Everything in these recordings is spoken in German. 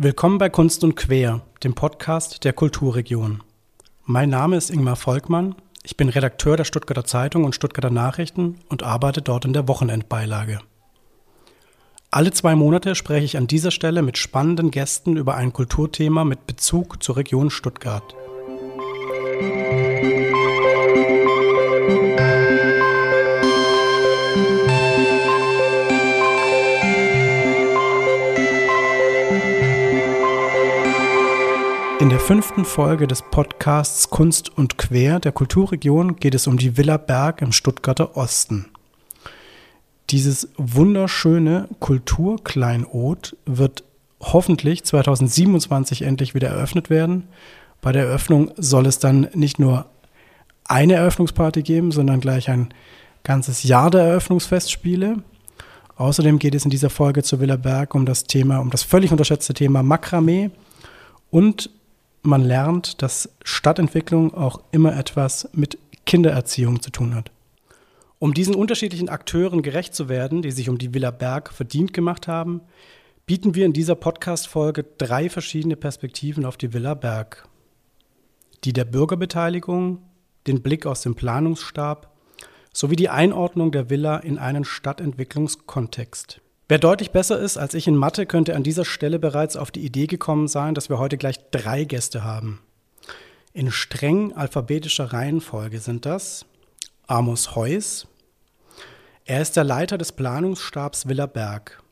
Willkommen bei Kunst und Quer, dem Podcast der Kulturregion. Mein Name ist Ingmar Volkmann. Ich bin Redakteur der Stuttgarter Zeitung und Stuttgarter Nachrichten und arbeite dort in der Wochenendbeilage. Alle zwei Monate spreche ich an dieser Stelle mit spannenden Gästen über ein Kulturthema mit Bezug zur Region Stuttgart. In der fünften Folge des Podcasts Kunst und Quer der Kulturregion geht es um die Villa Berg im Stuttgarter Osten. Dieses wunderschöne Kulturkleinod wird hoffentlich 2027 endlich wieder eröffnet werden. Bei der Eröffnung soll es dann nicht nur eine Eröffnungsparty geben, sondern gleich ein ganzes Jahr der Eröffnungsfestspiele. Außerdem geht es in dieser Folge zu Villa Berg um das Thema, um das völlig unterschätzte Thema Makramee und man lernt, dass Stadtentwicklung auch immer etwas mit Kindererziehung zu tun hat. Um diesen unterschiedlichen Akteuren gerecht zu werden, die sich um die Villa Berg verdient gemacht haben, bieten wir in dieser Podcast-Folge drei verschiedene Perspektiven auf die Villa Berg. Die der Bürgerbeteiligung, den Blick aus dem Planungsstab sowie die Einordnung der Villa in einen Stadtentwicklungskontext. Wer deutlich besser ist als ich in Mathe, könnte an dieser Stelle bereits auf die Idee gekommen sein, dass wir heute gleich drei Gäste haben. In streng alphabetischer Reihenfolge sind das Amos Heuss. Er ist der Leiter des Planungsstabs Villa Berg.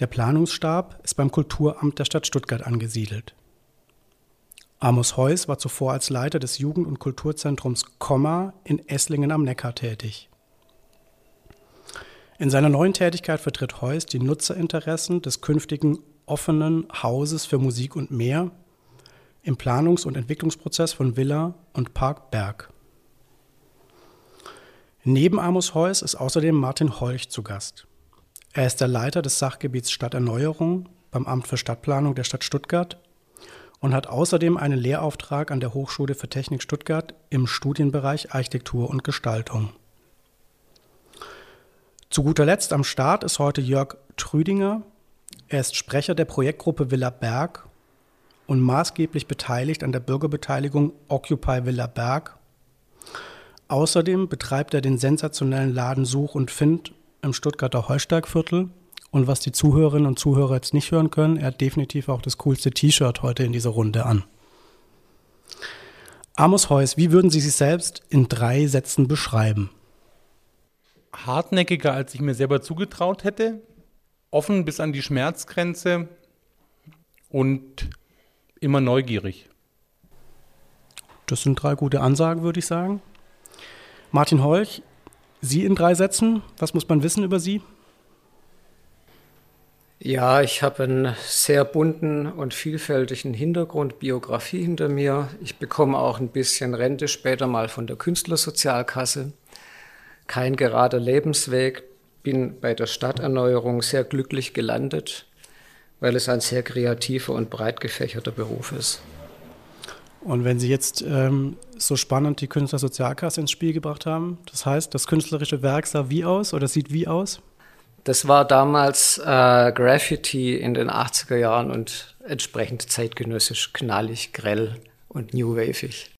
Der Planungsstab ist beim Kulturamt der Stadt Stuttgart angesiedelt. Amos Heuss war zuvor als Leiter des Jugend- und Kulturzentrums Komma in Esslingen am Neckar tätig. In seiner neuen Tätigkeit vertritt Heuss die Nutzerinteressen des künftigen offenen Hauses für Musik und mehr im Planungs- und Entwicklungsprozess von Villa und Park Berg. Neben Amos Heuss ist außerdem Martin Holch zu Gast. Er ist der Leiter des Sachgebiets Stadterneuerung beim Amt für Stadtplanung der Stadt Stuttgart und hat außerdem einen Lehrauftrag an der Hochschule für Technik Stuttgart im Studienbereich Architektur und Gestaltung. Zu guter Letzt am Start ist heute Jörg Trüdinger. Er ist Sprecher der Projektgruppe Villa Berg und maßgeblich beteiligt an der Bürgerbeteiligung Occupy Villa Berg. Außerdem betreibt er den sensationellen Laden Such und Find im Stuttgarter Heusteigviertel. Und was die Zuhörerinnen und Zuhörer jetzt nicht hören können, er hat definitiv auch das coolste T-Shirt heute in dieser Runde an. Amos Heuss, wie würden Sie sich selbst in drei Sätzen beschreiben? Hartnäckiger, als ich mir selber zugetraut hätte, offen bis an die Schmerzgrenze und immer neugierig. Das sind drei gute Ansagen, würde ich sagen. Martin Holch, Sie in drei Sätzen, was muss man wissen über Sie? Ja, ich habe einen sehr bunten und vielfältigen Hintergrund, Biografie hinter mir. Ich bekomme auch ein bisschen Rente später mal von der Künstlersozialkasse kein gerader Lebensweg, bin bei der Stadterneuerung sehr glücklich gelandet, weil es ein sehr kreativer und breit gefächerter Beruf ist. Und wenn Sie jetzt ähm, so spannend die Künstlersozialkasse ins Spiel gebracht haben, das heißt, das künstlerische Werk sah wie aus oder sieht wie aus? Das war damals äh, Graffiti in den 80er Jahren und entsprechend zeitgenössisch, knallig, grell und new waveig.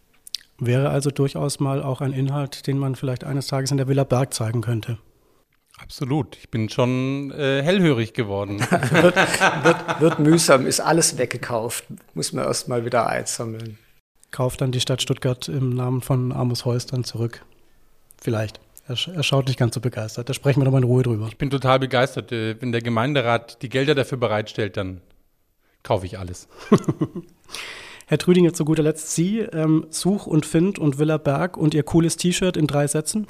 Wäre also durchaus mal auch ein Inhalt, den man vielleicht eines Tages in der Villa Berg zeigen könnte. Absolut. Ich bin schon äh, hellhörig geworden. wird, wird, wird, mühsam, ist alles weggekauft. Muss man erst mal wieder einsammeln. Kauft dann die Stadt Stuttgart im Namen von Amos Heuss dann zurück. Vielleicht. Er, er schaut nicht ganz so begeistert. Da sprechen wir nochmal in Ruhe drüber. Ich bin total begeistert. Äh, wenn der Gemeinderat die Gelder dafür bereitstellt, dann kaufe ich alles. Herr Trüdinger, zu guter Letzt Sie, ähm, Such und Find und Villa Berg und Ihr cooles T-Shirt in drei Sätzen?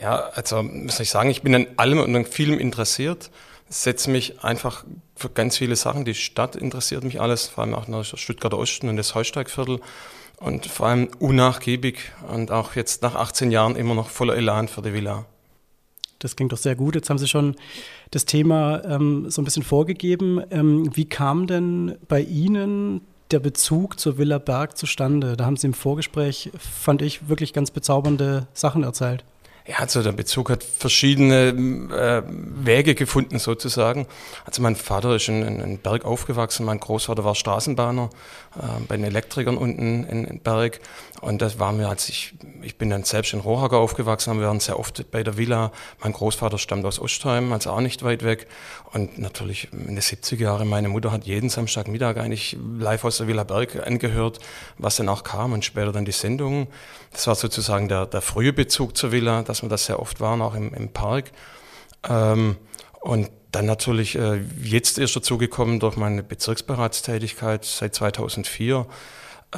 Ja, also muss ich sagen, ich bin an allem und an vielem interessiert. Setze mich einfach für ganz viele Sachen. Die Stadt interessiert mich alles, vor allem auch nach Stuttgarter Osten und das Heusteigviertel. Und vor allem unnachgiebig und auch jetzt nach 18 Jahren immer noch voller Elan für die Villa. Das klingt doch sehr gut. Jetzt haben Sie schon das Thema ähm, so ein bisschen vorgegeben. Ähm, wie kam denn bei Ihnen der Bezug zur Villa Berg zustande? Da haben Sie im Vorgespräch, fand ich, wirklich ganz bezaubernde Sachen erzählt. Ja, also der Bezug hat verschiedene äh, Wege gefunden sozusagen. Also mein Vater ist in, in, in Berg aufgewachsen, mein Großvater war Straßenbahner äh, bei den Elektrikern unten in, in Berg und das war mir, als ich, ich bin dann selbst in Rohager aufgewachsen, wir waren sehr oft bei der Villa. Mein Großvater stammt aus Ostheim, also auch nicht weit weg und natürlich in den 70er Jahren, meine Mutter hat jeden Samstagmittag eigentlich live aus der Villa Berg angehört, was dann auch kam und später dann die Sendungen. Das war sozusagen der, der frühe Bezug zur Villa, dass wir das sehr oft waren, auch im, im Park. Ähm, und dann natürlich äh, jetzt erst dazugekommen durch meine Bezirksberatstätigkeit seit 2004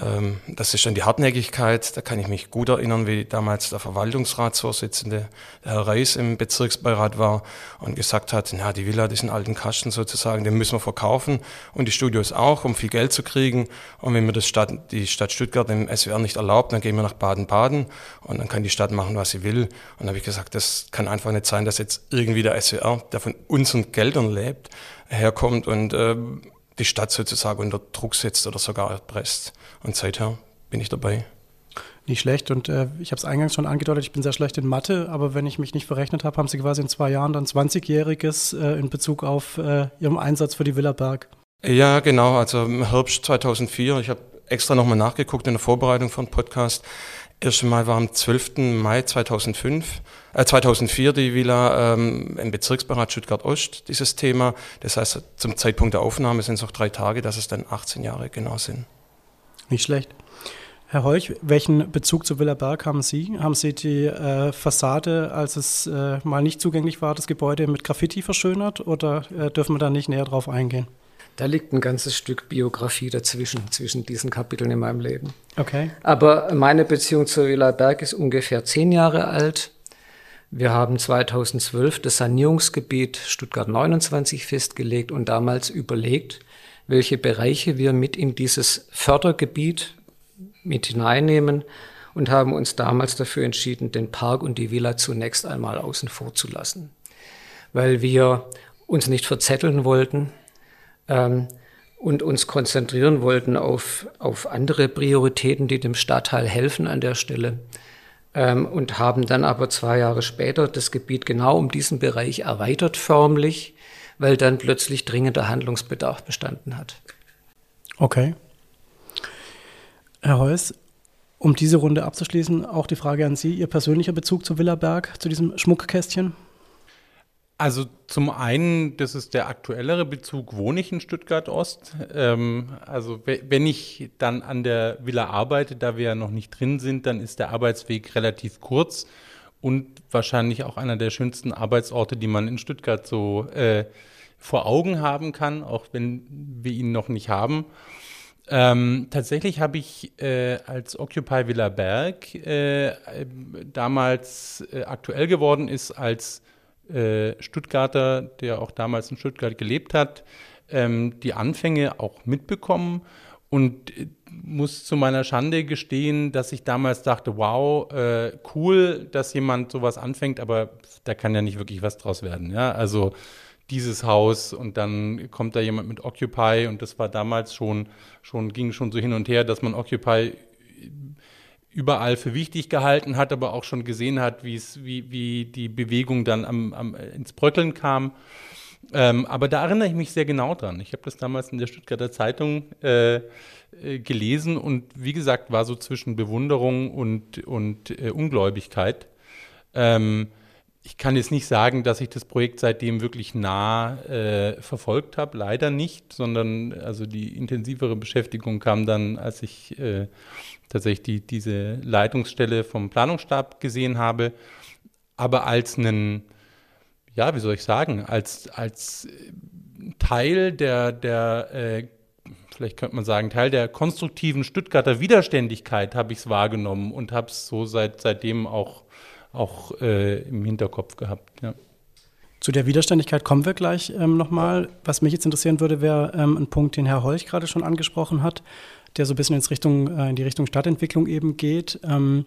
ähm, das ist dann die Hartnäckigkeit. Da kann ich mich gut erinnern, wie damals der Verwaltungsratsvorsitzende, der Herr Reis, im Bezirksbeirat war und gesagt hat, na, die Villa, diesen alten Kasten sozusagen, den müssen wir verkaufen und die Studios auch, um viel Geld zu kriegen. Und wenn mir das Stadt, die Stadt Stuttgart im SWR nicht erlaubt, dann gehen wir nach Baden-Baden und dann kann die Stadt machen, was sie will. Und dann habe ich gesagt, das kann einfach nicht sein, dass jetzt irgendwie der SWR, der von unseren Geldern lebt, herkommt und äh, die Stadt sozusagen unter Druck setzt oder sogar erpresst. Und seither bin ich dabei. Nicht schlecht. Und äh, ich habe es eingangs schon angedeutet, ich bin sehr schlecht in Mathe, aber wenn ich mich nicht verrechnet habe, haben Sie quasi in zwei Jahren dann 20-Jähriges äh, in Bezug auf äh, Ihrem Einsatz für die Villa Berg. Ja, genau. Also im Herbst 2004. Ich habe extra nochmal nachgeguckt in der Vorbereitung von Podcast. Erste Mal war am 12. Mai 2005, äh 2004 die Villa ähm, im Bezirksberat Stuttgart-Ost, dieses Thema. Das heißt, zum Zeitpunkt der Aufnahme sind es noch drei Tage, dass es dann 18 Jahre genau sind. Nicht schlecht. Herr Heuch, welchen Bezug zu Villa Berg haben Sie? Haben Sie die äh, Fassade, als es äh, mal nicht zugänglich war, das Gebäude mit Graffiti verschönert oder äh, dürfen wir da nicht näher drauf eingehen? Da liegt ein ganzes Stück Biografie dazwischen, zwischen diesen Kapiteln in meinem Leben. Okay. Aber meine Beziehung zur Villa Berg ist ungefähr zehn Jahre alt. Wir haben 2012 das Sanierungsgebiet Stuttgart 29 festgelegt und damals überlegt, welche Bereiche wir mit in dieses Fördergebiet mit hineinnehmen und haben uns damals dafür entschieden, den Park und die Villa zunächst einmal außen vor zu lassen, weil wir uns nicht verzetteln wollten ähm, und uns konzentrieren wollten auf, auf andere Prioritäten, die dem Stadtteil helfen an der Stelle. Ähm, und haben dann aber zwei Jahre später das Gebiet genau um diesen Bereich erweitert förmlich, weil dann plötzlich dringender Handlungsbedarf bestanden hat. Okay. Herr Heuss, um diese Runde abzuschließen, auch die Frage an Sie, Ihr persönlicher Bezug zu Villa Berg, zu diesem Schmuckkästchen? Also zum einen, das ist der aktuellere Bezug, wohne ich in Stuttgart Ost. Ähm, also wenn ich dann an der Villa arbeite, da wir ja noch nicht drin sind, dann ist der Arbeitsweg relativ kurz und wahrscheinlich auch einer der schönsten Arbeitsorte, die man in Stuttgart so äh, vor Augen haben kann, auch wenn wir ihn noch nicht haben. Ähm, tatsächlich habe ich äh, als Occupy Villa Berg äh, damals äh, aktuell geworden ist als Stuttgarter, der auch damals in Stuttgart gelebt hat, ähm, die Anfänge auch mitbekommen und äh, muss zu meiner Schande gestehen, dass ich damals dachte, wow, äh, cool, dass jemand sowas anfängt, aber da kann ja nicht wirklich was draus werden. Ja? Also dieses Haus und dann kommt da jemand mit Occupy und das war damals schon, schon ging schon so hin und her, dass man Occupy überall für wichtig gehalten hat, aber auch schon gesehen hat, wie wie die Bewegung dann am, am, ins Bröckeln kam. Ähm, aber da erinnere ich mich sehr genau dran. Ich habe das damals in der Stuttgarter Zeitung äh, äh, gelesen und wie gesagt, war so zwischen Bewunderung und, und äh, Ungläubigkeit. Ähm, ich kann jetzt nicht sagen, dass ich das Projekt seitdem wirklich nah äh, verfolgt habe, leider nicht, sondern also die intensivere Beschäftigung kam dann, als ich äh, tatsächlich die, diese Leitungsstelle vom Planungsstab gesehen habe, aber als einen, ja, wie soll ich sagen, als, als Teil der, der äh, vielleicht könnte man sagen, Teil der konstruktiven Stuttgarter Widerständigkeit habe ich es wahrgenommen und habe es so seit, seitdem auch, auch äh, im Hinterkopf gehabt. Ja. Zu der Widerständigkeit kommen wir gleich ähm, nochmal. Was mich jetzt interessieren würde, wäre ähm, ein Punkt, den Herr Holch gerade schon angesprochen hat. Der so ein bisschen ins Richtung, äh, in die Richtung Stadtentwicklung eben geht. Ähm,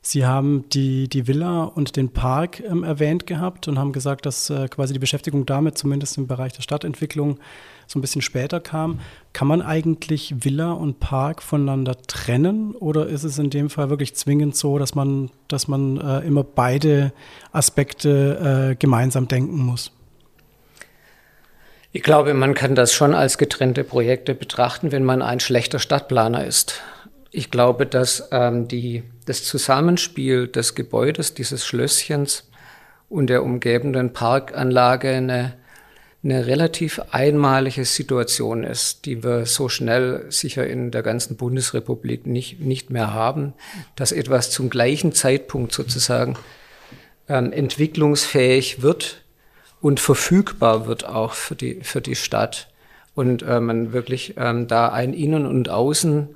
Sie haben die, die Villa und den Park ähm, erwähnt gehabt und haben gesagt, dass äh, quasi die Beschäftigung damit zumindest im Bereich der Stadtentwicklung so ein bisschen später kam. Kann man eigentlich Villa und Park voneinander trennen oder ist es in dem Fall wirklich zwingend so, dass man, dass man äh, immer beide Aspekte gemeinsam denken muss? Ich glaube, man kann das schon als getrennte Projekte betrachten, wenn man ein schlechter Stadtplaner ist. Ich glaube, dass ähm, die, das Zusammenspiel des Gebäudes, dieses Schlösschens und der umgebenden Parkanlage eine, eine relativ einmalige Situation ist, die wir so schnell sicher in der ganzen Bundesrepublik nicht, nicht mehr haben, dass etwas zum gleichen Zeitpunkt sozusagen ähm, entwicklungsfähig wird und verfügbar wird auch für die, für die Stadt und äh, man wirklich ähm, da ein Innen und Außen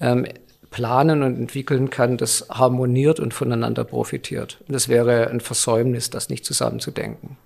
ähm, planen und entwickeln kann, das harmoniert und voneinander profitiert. Und es wäre ein Versäumnis, das nicht zusammenzudenken.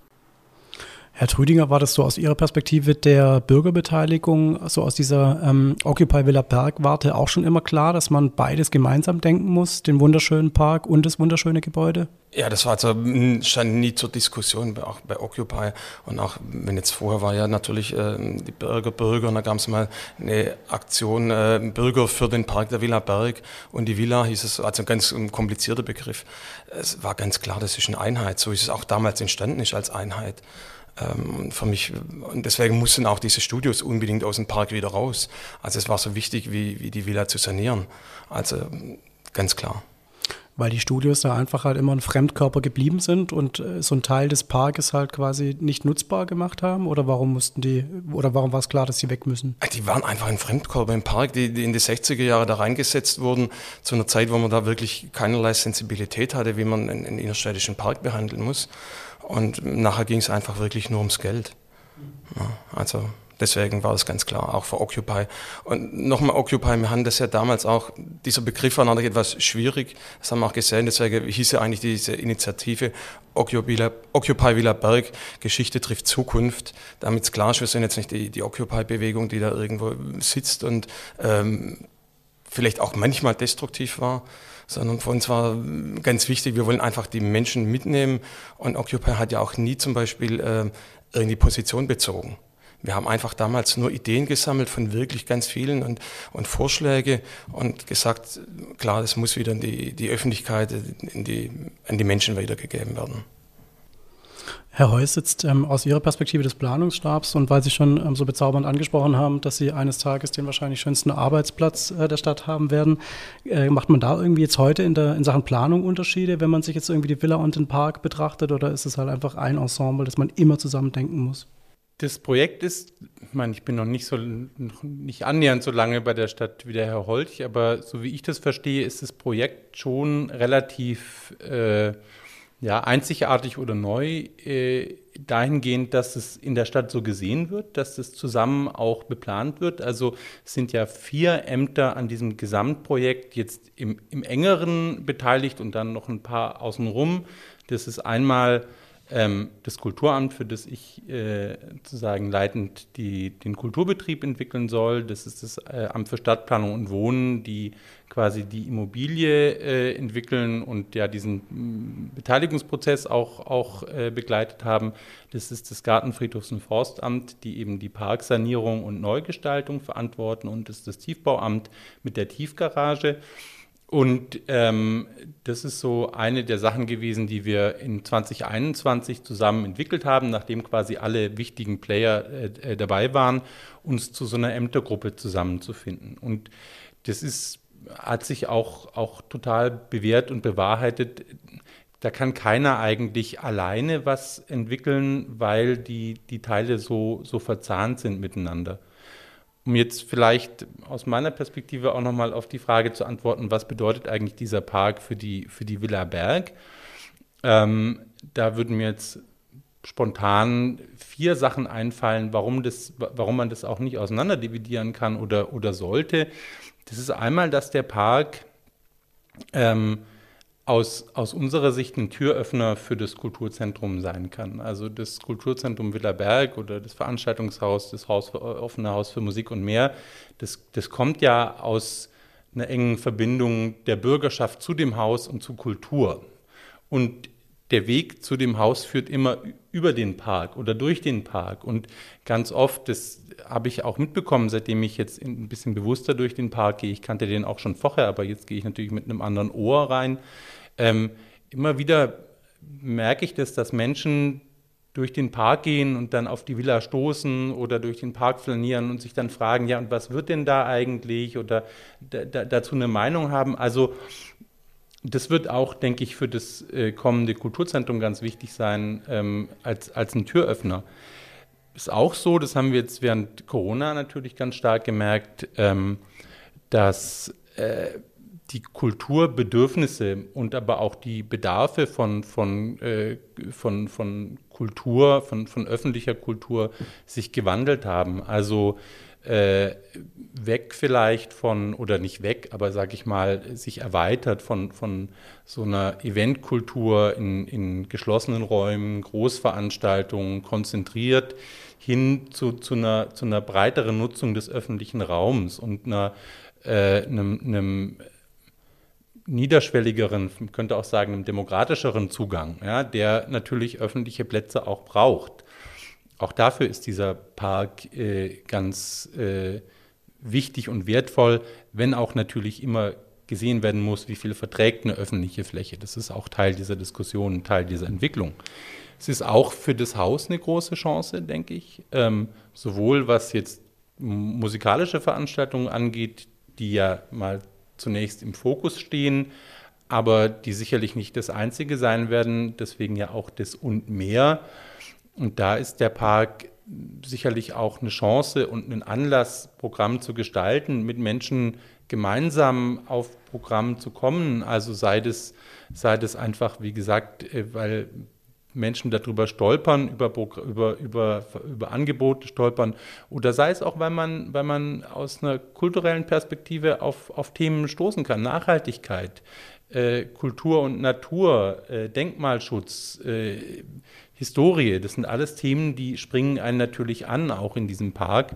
Herr Trüdinger, war das so aus Ihrer Perspektive der Bürgerbeteiligung, so aus dieser ähm, Occupy Villa Berg-Warte auch schon immer klar, dass man beides gemeinsam denken muss, den wunderschönen Park und das wunderschöne Gebäude? Ja, das war also, stand nie zur Diskussion, auch bei Occupy. Und auch, wenn jetzt vorher war ja natürlich äh, die Bürger, Bürger, und da gab es mal eine Aktion, äh, Bürger für den Park der Villa Berg. Und die Villa hieß es, also ein ganz komplizierter Begriff. Es war ganz klar, das ist eine Einheit. So ist es auch damals entstanden, ist als Einheit. Ähm, für mich, und deswegen mussten auch diese Studios unbedingt aus dem Park wieder raus. Also es war so wichtig, wie, wie die Villa zu sanieren. Also ganz klar. Weil die Studios da einfach halt immer ein Fremdkörper geblieben sind und äh, so ein Teil des Parkes halt quasi nicht nutzbar gemacht haben? Oder warum mussten die, oder warum war es klar, dass sie weg müssen? Die waren einfach ein Fremdkörper im Park, die, die in die 60er Jahre da reingesetzt wurden, zu einer Zeit, wo man da wirklich keinerlei Sensibilität hatte, wie man einen, einen innerstädtischen Park behandeln muss. Und nachher ging es einfach wirklich nur ums Geld. Ja, also deswegen war das ganz klar, auch für Occupy. Und nochmal Occupy, wir haben das ja damals auch, dieser Begriff war natürlich etwas schwierig, das haben wir auch gesehen, deswegen hieß ja eigentlich diese Initiative Occupy, Occupy Villa Berg, Geschichte trifft Zukunft, damit es klar ist, wir sind jetzt nicht die, die Occupy-Bewegung, die da irgendwo sitzt und ähm, vielleicht auch manchmal destruktiv war, sondern für uns war ganz wichtig, wir wollen einfach die Menschen mitnehmen und Occupy hat ja auch nie zum Beispiel äh, irgendwie Position bezogen. Wir haben einfach damals nur Ideen gesammelt von wirklich ganz vielen und, und Vorschläge und gesagt, klar, das muss wieder in die, die Öffentlichkeit, in die, an die Menschen weitergegeben werden. Herr Heuss sitzt ähm, aus Ihrer Perspektive des Planungsstabs und weil Sie schon ähm, so bezaubernd angesprochen haben, dass Sie eines Tages den wahrscheinlich schönsten Arbeitsplatz äh, der Stadt haben werden, äh, macht man da irgendwie jetzt heute in, der, in Sachen Planung Unterschiede, wenn man sich jetzt irgendwie die Villa und den Park betrachtet oder ist es halt einfach ein Ensemble, das man immer zusammen denken muss? Das Projekt ist, ich meine, ich bin noch nicht so nicht annähernd so lange bei der Stadt wie der Herr Holch, aber so wie ich das verstehe, ist das Projekt schon relativ äh, ja, einzigartig oder neu äh, dahingehend, dass es in der Stadt so gesehen wird, dass es zusammen auch beplant wird. Also es sind ja vier Ämter an diesem Gesamtprojekt jetzt im, im engeren beteiligt und dann noch ein paar außenrum. Das ist einmal ähm, das Kulturamt, für das ich äh, sozusagen leitend die, den Kulturbetrieb entwickeln soll. Das ist das äh, Amt für Stadtplanung und Wohnen, die quasi die Immobilie äh, entwickeln und ja diesen mm, Beteiligungsprozess auch, auch äh, begleitet haben. Das ist das Gartenfriedhofs- und Forstamt, die eben die Parksanierung und Neugestaltung verantworten und das ist das Tiefbauamt mit der Tiefgarage. Und ähm, das ist so eine der Sachen gewesen, die wir in 2021 zusammen entwickelt haben, nachdem quasi alle wichtigen Player äh, äh, dabei waren, uns zu so einer Ämtergruppe zusammenzufinden. Und das ist, hat sich auch, auch total bewährt und bewahrheitet. Da kann keiner eigentlich alleine was entwickeln, weil die, die Teile so, so verzahnt sind miteinander um jetzt vielleicht aus meiner Perspektive auch nochmal auf die Frage zu antworten, was bedeutet eigentlich dieser Park für die, für die Villa Berg? Ähm, da würden mir jetzt spontan vier Sachen einfallen, warum, das, warum man das auch nicht auseinanderdividieren kann oder, oder sollte. Das ist einmal, dass der Park ähm, aus, aus unserer Sicht ein Türöffner für das Kulturzentrum sein kann. Also das Kulturzentrum Willerberg oder das Veranstaltungshaus, das Haus für, offene Haus für Musik und mehr, das, das kommt ja aus einer engen Verbindung der Bürgerschaft zu dem Haus und zu Kultur. Und der Weg zu dem Haus führt immer über den Park oder durch den Park. Und ganz oft, das habe ich auch mitbekommen, seitdem ich jetzt ein bisschen bewusster durch den Park gehe. Ich kannte den auch schon vorher, aber jetzt gehe ich natürlich mit einem anderen Ohr rein. Ähm, immer wieder merke ich das, dass Menschen durch den Park gehen und dann auf die Villa stoßen oder durch den Park flanieren und sich dann fragen, ja, und was wird denn da eigentlich oder dazu eine Meinung haben. Also das wird auch, denke ich, für das äh, kommende Kulturzentrum ganz wichtig sein ähm, als, als ein Türöffner. Ist auch so, das haben wir jetzt während Corona natürlich ganz stark gemerkt, ähm, dass äh, die Kulturbedürfnisse und aber auch die Bedarfe von, von, äh, von, von Kultur, von, von öffentlicher Kultur sich gewandelt haben. Also äh, weg vielleicht von, oder nicht weg, aber sage ich mal, sich erweitert von, von so einer Eventkultur in, in geschlossenen Räumen, Großveranstaltungen, konzentriert hin zu, zu, einer, zu einer breiteren Nutzung des öffentlichen Raums und einer, äh, einem, einem niederschwelligeren, könnte auch sagen, einem demokratischeren Zugang, ja, der natürlich öffentliche Plätze auch braucht. Auch dafür ist dieser Park äh, ganz äh, wichtig und wertvoll, wenn auch natürlich immer gesehen werden muss, wie viel verträgt eine öffentliche Fläche. Das ist auch Teil dieser Diskussion, Teil dieser Entwicklung. Es ist auch für das Haus eine große Chance, denke ich, ähm, sowohl was jetzt musikalische Veranstaltungen angeht, die ja mal zunächst im Fokus stehen, aber die sicherlich nicht das Einzige sein werden, deswegen ja auch das und mehr. Und da ist der Park sicherlich auch eine Chance und ein Anlass, Programm zu gestalten, mit Menschen gemeinsam auf Programm zu kommen. Also sei das, sei das einfach, wie gesagt, äh, weil Menschen darüber stolpern, über, über, über, über Angebote stolpern, oder sei es auch, weil man, weil man aus einer kulturellen Perspektive auf, auf Themen stoßen kann. Nachhaltigkeit, äh, Kultur und Natur, äh, Denkmalschutz, äh, Historie. Das sind alles Themen, die springen einen natürlich an, auch in diesem Park.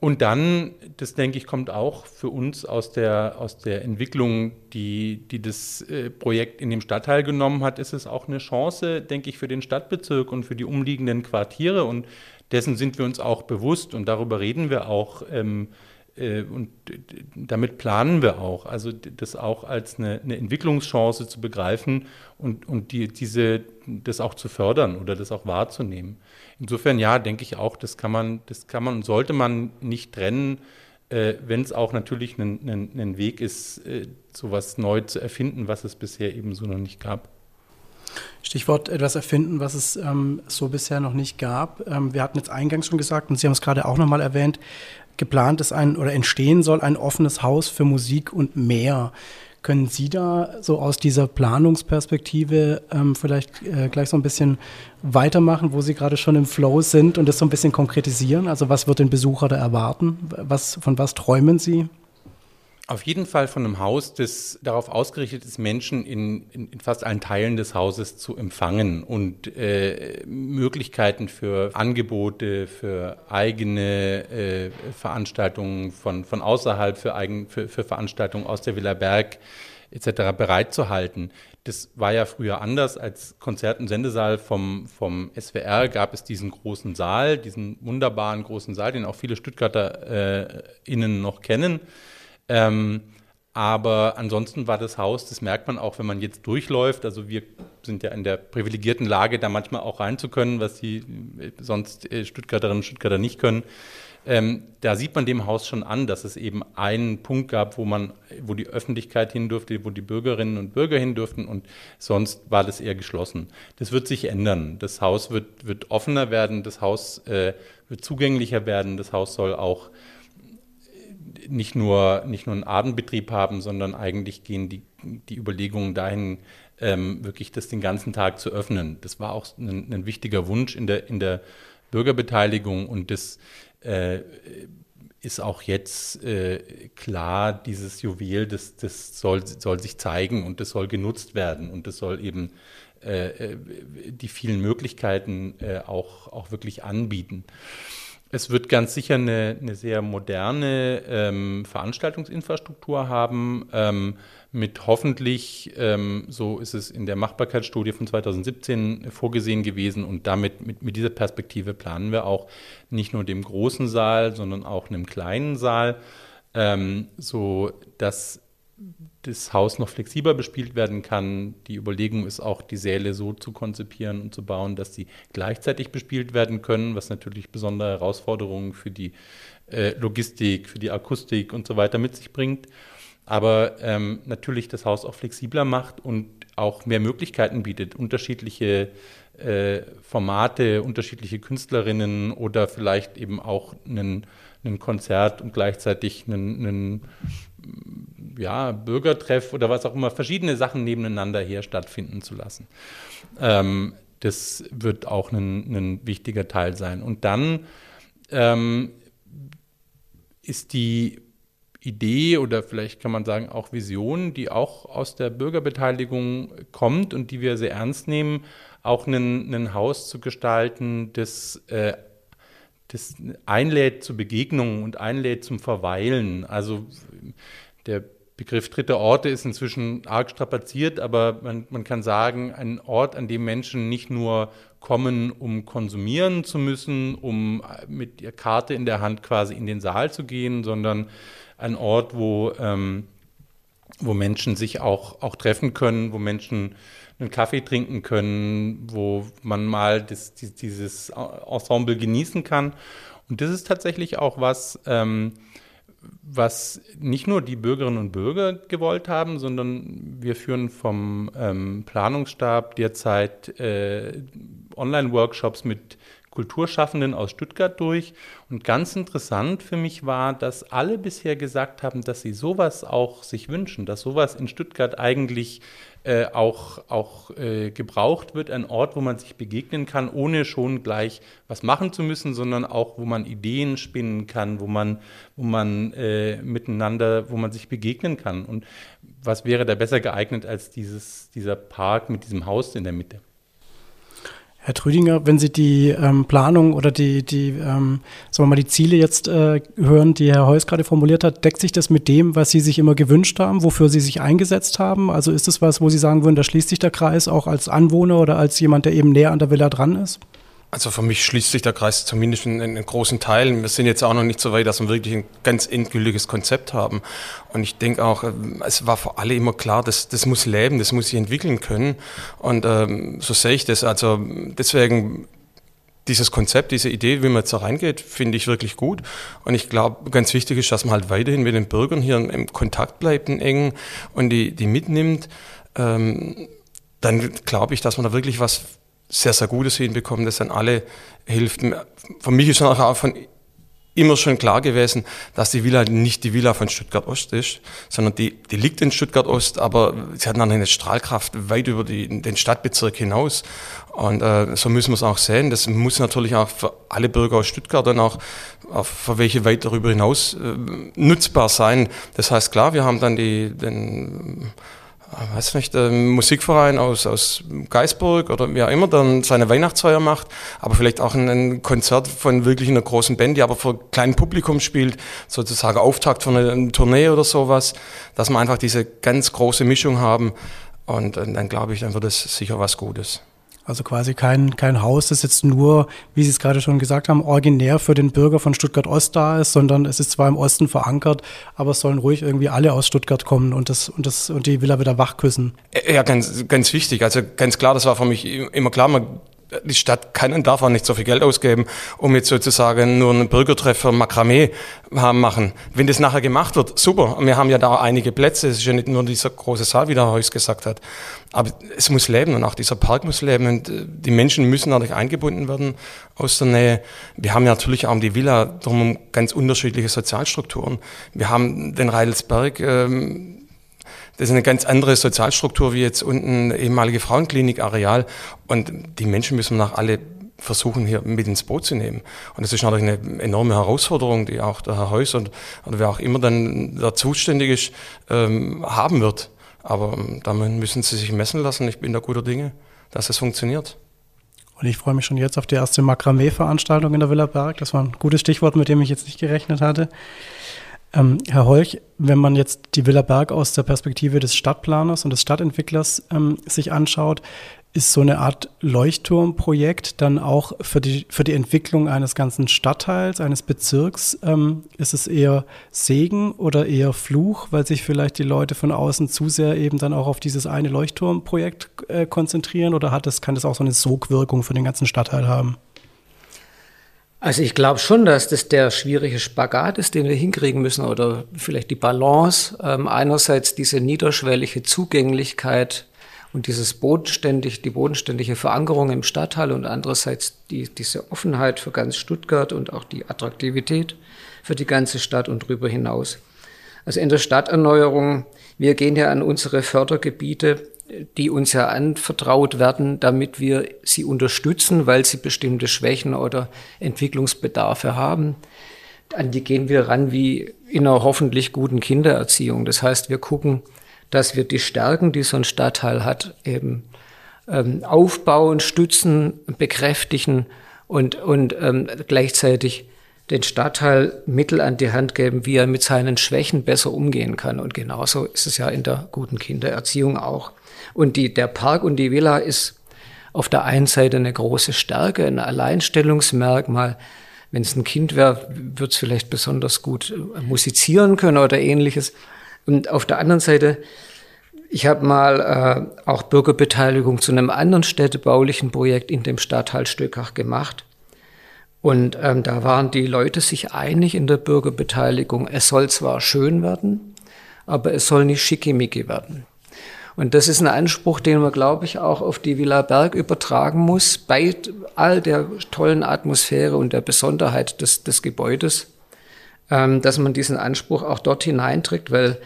Und dann, das denke ich, kommt auch für uns aus der, aus der Entwicklung, die, die das äh, Projekt in dem Stadtteil genommen hat, ist es auch eine Chance, denke ich, für den Stadtbezirk und für die umliegenden Quartiere. Und dessen sind wir uns auch bewusst und darüber reden wir auch. Ähm, äh, und damit planen wir auch, also das auch als eine, eine Entwicklungschance zu begreifen und, und die, diese, das auch zu fördern oder das auch wahrzunehmen. Insofern ja, denke ich auch, das kann man, das kann man, sollte man nicht trennen, äh, wenn es auch natürlich ein Weg ist, äh, sowas neu zu erfinden, was es bisher eben so noch nicht gab. Stichwort etwas erfinden, was es ähm, so bisher noch nicht gab. Ähm, wir hatten jetzt eingangs schon gesagt, und Sie haben es gerade auch nochmal erwähnt, geplant ist ein oder entstehen soll ein offenes Haus für Musik und mehr. Können Sie da so aus dieser Planungsperspektive ähm, vielleicht äh, gleich so ein bisschen weitermachen, wo Sie gerade schon im Flow sind und das so ein bisschen konkretisieren? Also was wird den Besucher da erwarten? Was, von was träumen Sie? Auf jeden Fall von einem Haus, das darauf ausgerichtet ist, Menschen in, in, in fast allen Teilen des Hauses zu empfangen und äh, Möglichkeiten für Angebote, für eigene äh, Veranstaltungen von, von außerhalb, für, eigen, für, für Veranstaltungen aus der Villa Berg etc. bereitzuhalten. Das war ja früher anders. Als Konzert- und Sendesaal vom, vom SWR gab es diesen großen Saal, diesen wunderbaren großen Saal, den auch viele Stuttgarter äh, noch kennen. Ähm, aber ansonsten war das Haus, das merkt man auch, wenn man jetzt durchläuft. Also wir sind ja in der privilegierten Lage, da manchmal auch reinzukönnen, was die äh, sonst äh, Stuttgarterinnen und Stuttgarter nicht können. Ähm, da sieht man dem Haus schon an, dass es eben einen Punkt gab, wo man, wo die Öffentlichkeit hin durfte, wo die Bürgerinnen und Bürger hin durften und sonst war das eher geschlossen. Das wird sich ändern. Das Haus wird, wird offener werden, das Haus äh, wird zugänglicher werden, das Haus soll auch nicht nur, nicht nur einen Abendbetrieb haben, sondern eigentlich gehen die, die Überlegungen dahin, ähm, wirklich das den ganzen Tag zu öffnen. Das war auch ein, ein wichtiger Wunsch in der, in der Bürgerbeteiligung und das äh, ist auch jetzt äh, klar, dieses Juwel, das, das soll, soll sich zeigen und das soll genutzt werden und das soll eben äh, äh die vielen Möglichkeiten äh, auch, auch wirklich anbieten. Es wird ganz sicher eine, eine sehr moderne ähm, Veranstaltungsinfrastruktur haben, ähm, mit hoffentlich, ähm, so ist es in der Machbarkeitsstudie von 2017 vorgesehen gewesen. Und damit mit, mit dieser Perspektive planen wir auch nicht nur dem großen Saal, sondern auch einem kleinen Saal, ähm, so dass das Haus noch flexibler bespielt werden kann. Die Überlegung ist auch, die Säle so zu konzipieren und zu bauen, dass sie gleichzeitig bespielt werden können, was natürlich besondere Herausforderungen für die äh, Logistik, für die Akustik und so weiter mit sich bringt. Aber ähm, natürlich das Haus auch flexibler macht und auch mehr Möglichkeiten bietet, unterschiedliche äh, Formate, unterschiedliche Künstlerinnen oder vielleicht eben auch einen Konzert und gleichzeitig einen ja, Bürgertreff oder was auch immer, verschiedene Sachen nebeneinander her stattfinden zu lassen. Ähm, das wird auch ein, ein, wichtiger Teil sein. Und dann ähm, ist die Idee oder vielleicht kann man sagen auch Vision, die auch aus der Bürgerbeteiligung kommt und die wir sehr ernst nehmen, auch ein Haus zu gestalten, das, äh, das einlädt zu Begegnungen und einlädt zum Verweilen. Also der Begriff dritte Orte ist inzwischen arg strapaziert, aber man, man kann sagen, ein Ort, an dem Menschen nicht nur kommen, um konsumieren zu müssen, um mit der Karte in der Hand quasi in den Saal zu gehen, sondern ein Ort, wo, ähm, wo Menschen sich auch, auch treffen können, wo Menschen einen Kaffee trinken können, wo man mal das, dieses Ensemble genießen kann. Und das ist tatsächlich auch was, ähm, was nicht nur die Bürgerinnen und Bürger gewollt haben, sondern wir führen vom ähm, Planungsstab derzeit äh, Online-Workshops mit Kulturschaffenden aus Stuttgart durch. Und ganz interessant für mich war, dass alle bisher gesagt haben, dass sie sowas auch sich wünschen, dass sowas in Stuttgart eigentlich äh, auch, auch äh, gebraucht wird, ein Ort, wo man sich begegnen kann, ohne schon gleich was machen zu müssen, sondern auch, wo man Ideen spinnen kann, wo man, wo man äh, miteinander, wo man sich begegnen kann. Und was wäre da besser geeignet als dieses, dieser Park mit diesem Haus in der Mitte? Herr Trüdinger, wenn Sie die ähm, Planung oder die, die, ähm, sagen wir mal, die Ziele jetzt äh, hören, die Herr Heuss gerade formuliert hat, deckt sich das mit dem, was Sie sich immer gewünscht haben, wofür Sie sich eingesetzt haben? Also ist es was, wo Sie sagen würden, da schließt sich der Kreis auch als Anwohner oder als jemand, der eben näher an der Villa dran ist? Also für mich schließt sich der Kreis zumindest in, in großen Teilen. Wir sind jetzt auch noch nicht so weit, dass wir wirklich ein ganz endgültiges Konzept haben. Und ich denke auch, ähm, es war für alle immer klar, dass das muss leben, das muss sich entwickeln können. Und ähm, so sehe ich das. Also deswegen dieses Konzept, diese Idee, wie man jetzt da reingeht, finde ich wirklich gut. Und ich glaube, ganz wichtig ist, dass man halt weiterhin mit den Bürgern hier im Kontakt bleibt, in engen und die, die mitnimmt. Ähm, dann glaube ich, dass man da wirklich was sehr, sehr Gutes hinbekommen, das an alle hilft. Für mich ist auch von immer schon klar gewesen, dass die Villa nicht die Villa von Stuttgart Ost ist, sondern die, die liegt in Stuttgart Ost, aber sie hat dann eine Strahlkraft weit über die, den Stadtbezirk hinaus. Und äh, so müssen wir es auch sehen. Das muss natürlich auch für alle Bürger aus Stuttgart und auch, auch für welche weit darüber hinaus äh, nutzbar sein. Das heißt, klar, wir haben dann die, den weiß nicht, ein Musikverein aus, aus Geisburg oder wer immer dann seine Weihnachtsfeier macht, aber vielleicht auch ein, ein Konzert von wirklich einer großen Band, die aber vor kleinem Publikum spielt, sozusagen Auftakt von einer Tournee oder sowas, dass wir einfach diese ganz große Mischung haben und, und dann glaube ich, dann wird es sicher was Gutes. Also quasi kein, kein Haus, das jetzt nur, wie Sie es gerade schon gesagt haben, originär für den Bürger von Stuttgart Ost da ist, sondern es ist zwar im Osten verankert, aber es sollen ruhig irgendwie alle aus Stuttgart kommen und das und das und die Villa wieder wachküssen. Ja, ganz, ganz wichtig. Also ganz klar, das war für mich immer klar, man die Stadt kann und darf auch nicht so viel Geld ausgeben, um jetzt sozusagen nur einen Bürgertreffer Makramee haben machen. Wenn das nachher gemacht wird, super. Wir haben ja da einige Plätze. Es ist ja nicht nur dieser große Saal, wie der Heus gesagt hat. Aber es muss leben und auch dieser Park muss leben und äh, die Menschen müssen natürlich eingebunden werden aus der Nähe. Wir haben ja natürlich auch um die Villa drum ganz unterschiedliche Sozialstrukturen. Wir haben den Reidelsberg, ähm, das ist eine ganz andere Sozialstruktur wie jetzt unten ehemalige Frauenklinik-Areal. Und die Menschen müssen nach alle versuchen, hier mit ins Boot zu nehmen. Und das ist natürlich eine enorme Herausforderung, die auch der Herr Heuss und oder wer auch immer dann da zuständig ist, ähm, haben wird. Aber ähm, damit müssen Sie sich messen lassen. Ich bin da guter Dinge, dass es funktioniert. Und ich freue mich schon jetzt auf die erste Makramee-Veranstaltung in der Villa Berg. Das war ein gutes Stichwort, mit dem ich jetzt nicht gerechnet hatte. Ähm, Herr Holch, wenn man jetzt die Villa Berg aus der Perspektive des Stadtplaners und des Stadtentwicklers ähm, sich anschaut, ist so eine Art Leuchtturmprojekt dann auch für die, für die Entwicklung eines ganzen Stadtteils, eines Bezirks? Ähm, ist es eher Segen oder eher Fluch, weil sich vielleicht die Leute von außen zu sehr eben dann auch auf dieses eine Leuchtturmprojekt äh, konzentrieren oder hat es, kann das auch so eine Sogwirkung für den ganzen Stadtteil haben? Also ich glaube schon, dass das der schwierige Spagat ist, den wir hinkriegen müssen oder vielleicht die Balance. Ähm, einerseits diese niederschwellige Zugänglichkeit und dieses bodenständig, die bodenständige Verankerung im Stadtteil und andererseits die, diese Offenheit für ganz Stuttgart und auch die Attraktivität für die ganze Stadt und darüber hinaus. Also in der Stadterneuerung, wir gehen ja an unsere Fördergebiete, die uns ja anvertraut werden, damit wir sie unterstützen, weil sie bestimmte Schwächen oder Entwicklungsbedarfe haben. An die gehen wir ran wie in einer hoffentlich guten Kindererziehung. Das heißt, wir gucken, dass wir die Stärken, die so ein Stadtteil hat, eben ähm, aufbauen, stützen, bekräftigen und, und ähm, gleichzeitig den Stadtteil Mittel an die Hand geben, wie er mit seinen Schwächen besser umgehen kann. Und genauso ist es ja in der guten Kindererziehung auch. Und die, der Park und die Villa ist auf der einen Seite eine große Stärke, ein Alleinstellungsmerkmal. Wenn es ein Kind wäre, wird es vielleicht besonders gut musizieren können oder ähnliches. Und auf der anderen Seite, ich habe mal äh, auch Bürgerbeteiligung zu einem anderen städtebaulichen Projekt in dem Stadtteil Stöckach gemacht. Und ähm, da waren die Leute sich einig in der Bürgerbeteiligung, es soll zwar schön werden, aber es soll nicht schickimicki werden. Und das ist ein Anspruch, den man, glaube ich, auch auf die Villa Berg übertragen muss, bei all der tollen Atmosphäre und der Besonderheit des, des Gebäudes ähm, dass man diesen Anspruch auch dort hineinträgt, weil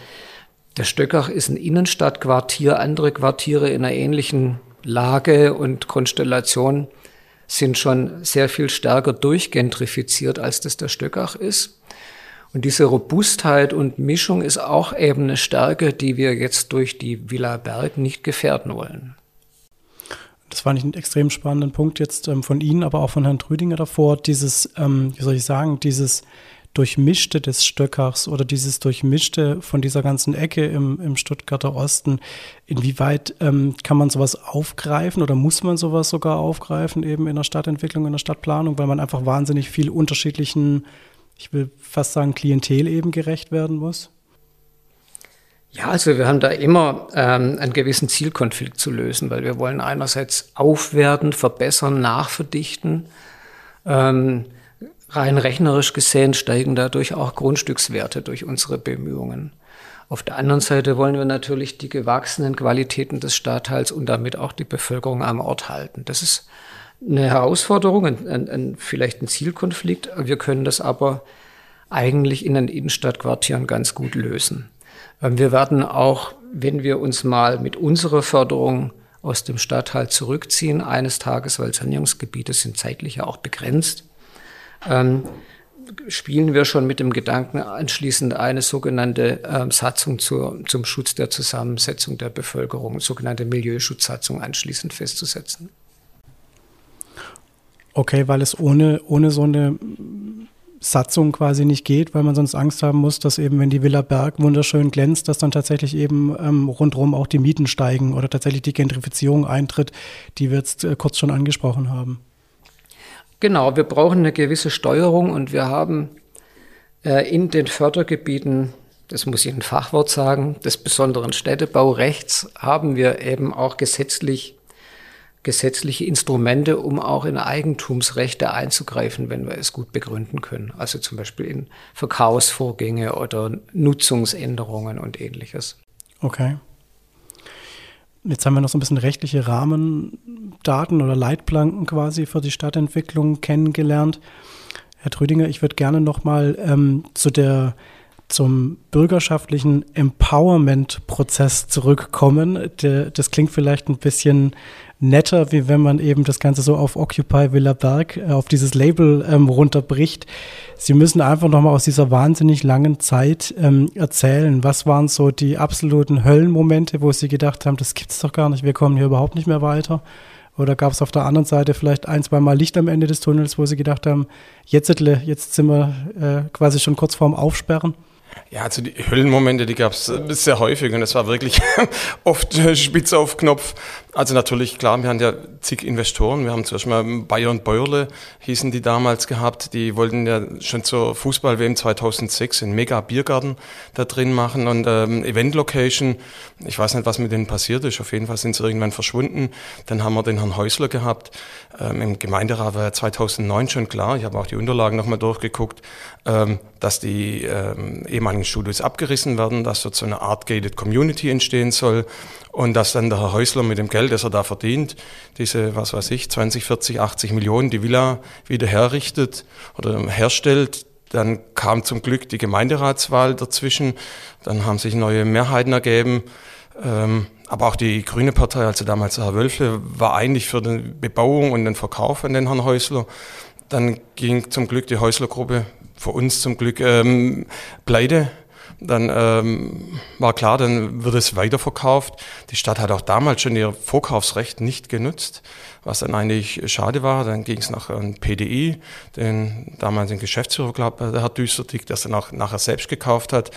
der Stöckach ist ein Innenstadtquartier, andere Quartiere in einer ähnlichen Lage und Konstellation sind schon sehr viel stärker durchgentrifiziert, als das der Stöckach ist. Und diese Robustheit und Mischung ist auch eben eine Stärke, die wir jetzt durch die Villa Berg nicht gefährden wollen. Das fand ich einen extrem spannenden Punkt jetzt ähm, von Ihnen, aber auch von Herrn Trüdinger davor. Dieses, ähm, wie soll ich sagen, dieses Durchmischte des Stöckachs oder dieses Durchmischte von dieser ganzen Ecke im, im Stuttgarter Osten, inwieweit ähm, kann man sowas aufgreifen oder muss man sowas sogar aufgreifen eben in der Stadtentwicklung, in der Stadtplanung, weil man einfach wahnsinnig viel unterschiedlichen, ich will fast sagen, Klientel eben gerecht werden muss? Ja, also wir haben da immer ähm, einen gewissen Zielkonflikt zu lösen, weil wir wollen einerseits aufwerten, verbessern, nachverdichten. Ähm, Rein rechnerisch gesehen steigen dadurch auch Grundstückswerte durch unsere Bemühungen. Auf der anderen Seite wollen wir natürlich die gewachsenen Qualitäten des Stadtteils und damit auch die Bevölkerung am Ort halten. Das ist eine Herausforderung, ein, ein, ein, vielleicht ein Zielkonflikt. Wir können das aber eigentlich in den Innenstadtquartieren ganz gut lösen. Ähm, wir werden auch, wenn wir uns mal mit unserer Förderung aus dem Stadtteil zurückziehen, eines Tages, weil Sanierungsgebiete sind zeitlich ja auch begrenzt, ähm, spielen wir schon mit dem Gedanken, anschließend eine sogenannte ähm, Satzung zur, zum Schutz der Zusammensetzung der Bevölkerung, sogenannte Milieuschutzsatzung anschließend festzusetzen. Okay, weil es ohne, ohne so eine Satzung quasi nicht geht, weil man sonst Angst haben muss, dass eben, wenn die Villa Berg wunderschön glänzt, dass dann tatsächlich eben ähm, rundherum auch die Mieten steigen oder tatsächlich die Gentrifizierung eintritt, die wir jetzt äh, kurz schon angesprochen haben. Genau, wir brauchen eine gewisse Steuerung und wir haben äh, in den Fördergebieten, das muss ich ein Fachwort sagen, des besonderen Städtebaurechts haben wir eben auch gesetzlich gesetzliche Instrumente, um auch in Eigentumsrechte einzugreifen, wenn wir es gut begründen können. Also zum Beispiel in Verkaufsvorgänge oder Nutzungsänderungen und ähnliches. Okay. Jetzt haben wir noch so ein bisschen rechtliche Rahmendaten oder Leitplanken quasi für die Stadtentwicklung kennengelernt. Herr Trüdinger, ich würde gerne noch mal ähm, zu der zum bürgerschaftlichen Empowerment-Prozess zurückkommen. Das klingt vielleicht ein bisschen netter, wie wenn man eben das Ganze so auf Occupy Villa Berg, äh, auf dieses Label ähm, runterbricht. Sie müssen einfach nochmal aus dieser wahnsinnig langen Zeit ähm, erzählen. Was waren so die absoluten Höllenmomente, wo Sie gedacht haben, das gibt's doch gar nicht, wir kommen hier überhaupt nicht mehr weiter? Oder gab es auf der anderen Seite vielleicht ein, zwei Mal Licht am Ende des Tunnels, wo Sie gedacht haben, jetzt, jetzt sind wir äh, quasi schon kurz vorm Aufsperren? Ja, also die Hüllenmomente, die gab es sehr häufig und es war wirklich oft spitz auf Knopf. Also natürlich, klar, wir haben ja zig Investoren. Wir haben zuerst mal Bayer und Bäuerle, hießen die damals gehabt. Die wollten ja schon zur Fußball-WM 2006 in Mega Biergarten da drin machen und ähm, Event-Location. Ich weiß nicht, was mit denen passiert ist. Auf jeden Fall sind sie irgendwann verschwunden. Dann haben wir den Herrn Häusler gehabt. Ähm, Im Gemeinderat war ja 2009 schon klar. Ich habe auch die Unterlagen nochmal durchgeguckt, ähm, dass die ähm, ehemaligen Studios abgerissen werden, dass dort so eine Art Gated Community entstehen soll und dass dann der Herr Häusler mit dem Geld, das er da verdient, diese, was weiß ich, 20, 40, 80 Millionen, die Villa wieder herrichtet oder herstellt. Dann kam zum Glück die Gemeinderatswahl dazwischen. Dann haben sich neue Mehrheiten ergeben. Ähm, aber auch die Grüne Partei, also damals Herr Wölfle, war eigentlich für die Bebauung und den Verkauf an den Herrn Häusler. Dann ging zum Glück die Häusler-Gruppe, für uns zum Glück, ähm, pleite dann ähm, war klar, dann wird es weiterverkauft. Die Stadt hat auch damals schon ihr Vorkaufsrecht nicht genutzt, was dann eigentlich schade war. Dann ging es nach an PDI, den damaligen Geschäftsführer, glaube der Herr Düsterdick, der es dann auch nachher selbst gekauft hat.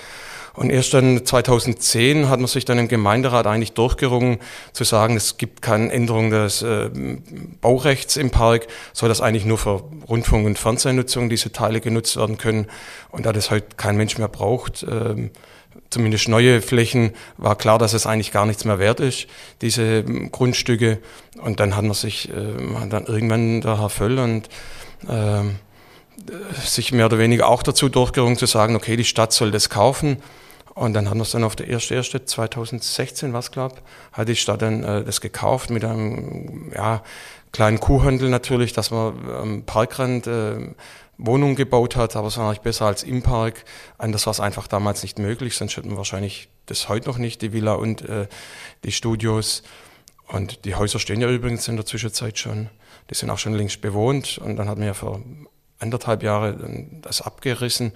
Und erst dann 2010 hat man sich dann im Gemeinderat eigentlich durchgerungen, zu sagen, es gibt keine Änderung des äh, Baurechts im Park, soll das eigentlich nur für Rundfunk- und Fernsehnutzung diese Teile genutzt werden können. Und da das heute kein Mensch mehr braucht, äh, zumindest neue Flächen, war klar, dass es eigentlich gar nichts mehr wert ist, diese äh, Grundstücke. Und dann hat man sich, äh, dann irgendwann der Herr Völl und äh, sich mehr oder weniger auch dazu durchgerungen zu sagen, okay, die Stadt soll das kaufen. Und dann haben wir es dann auf der 1.1.2016, was glaube hat die Stadt dann äh, das gekauft mit einem ja, kleinen Kuhhandel natürlich, dass man am Parkrand äh, Wohnungen gebaut hat, aber es war eigentlich besser als im Park. Anders war es einfach damals nicht möglich, sonst hätten wir wahrscheinlich das heute noch nicht, die Villa und äh, die Studios. Und die Häuser stehen ja übrigens in der Zwischenzeit schon. Die sind auch schon längst bewohnt und dann hat man ja vor anderthalb Jahre das abgerissen.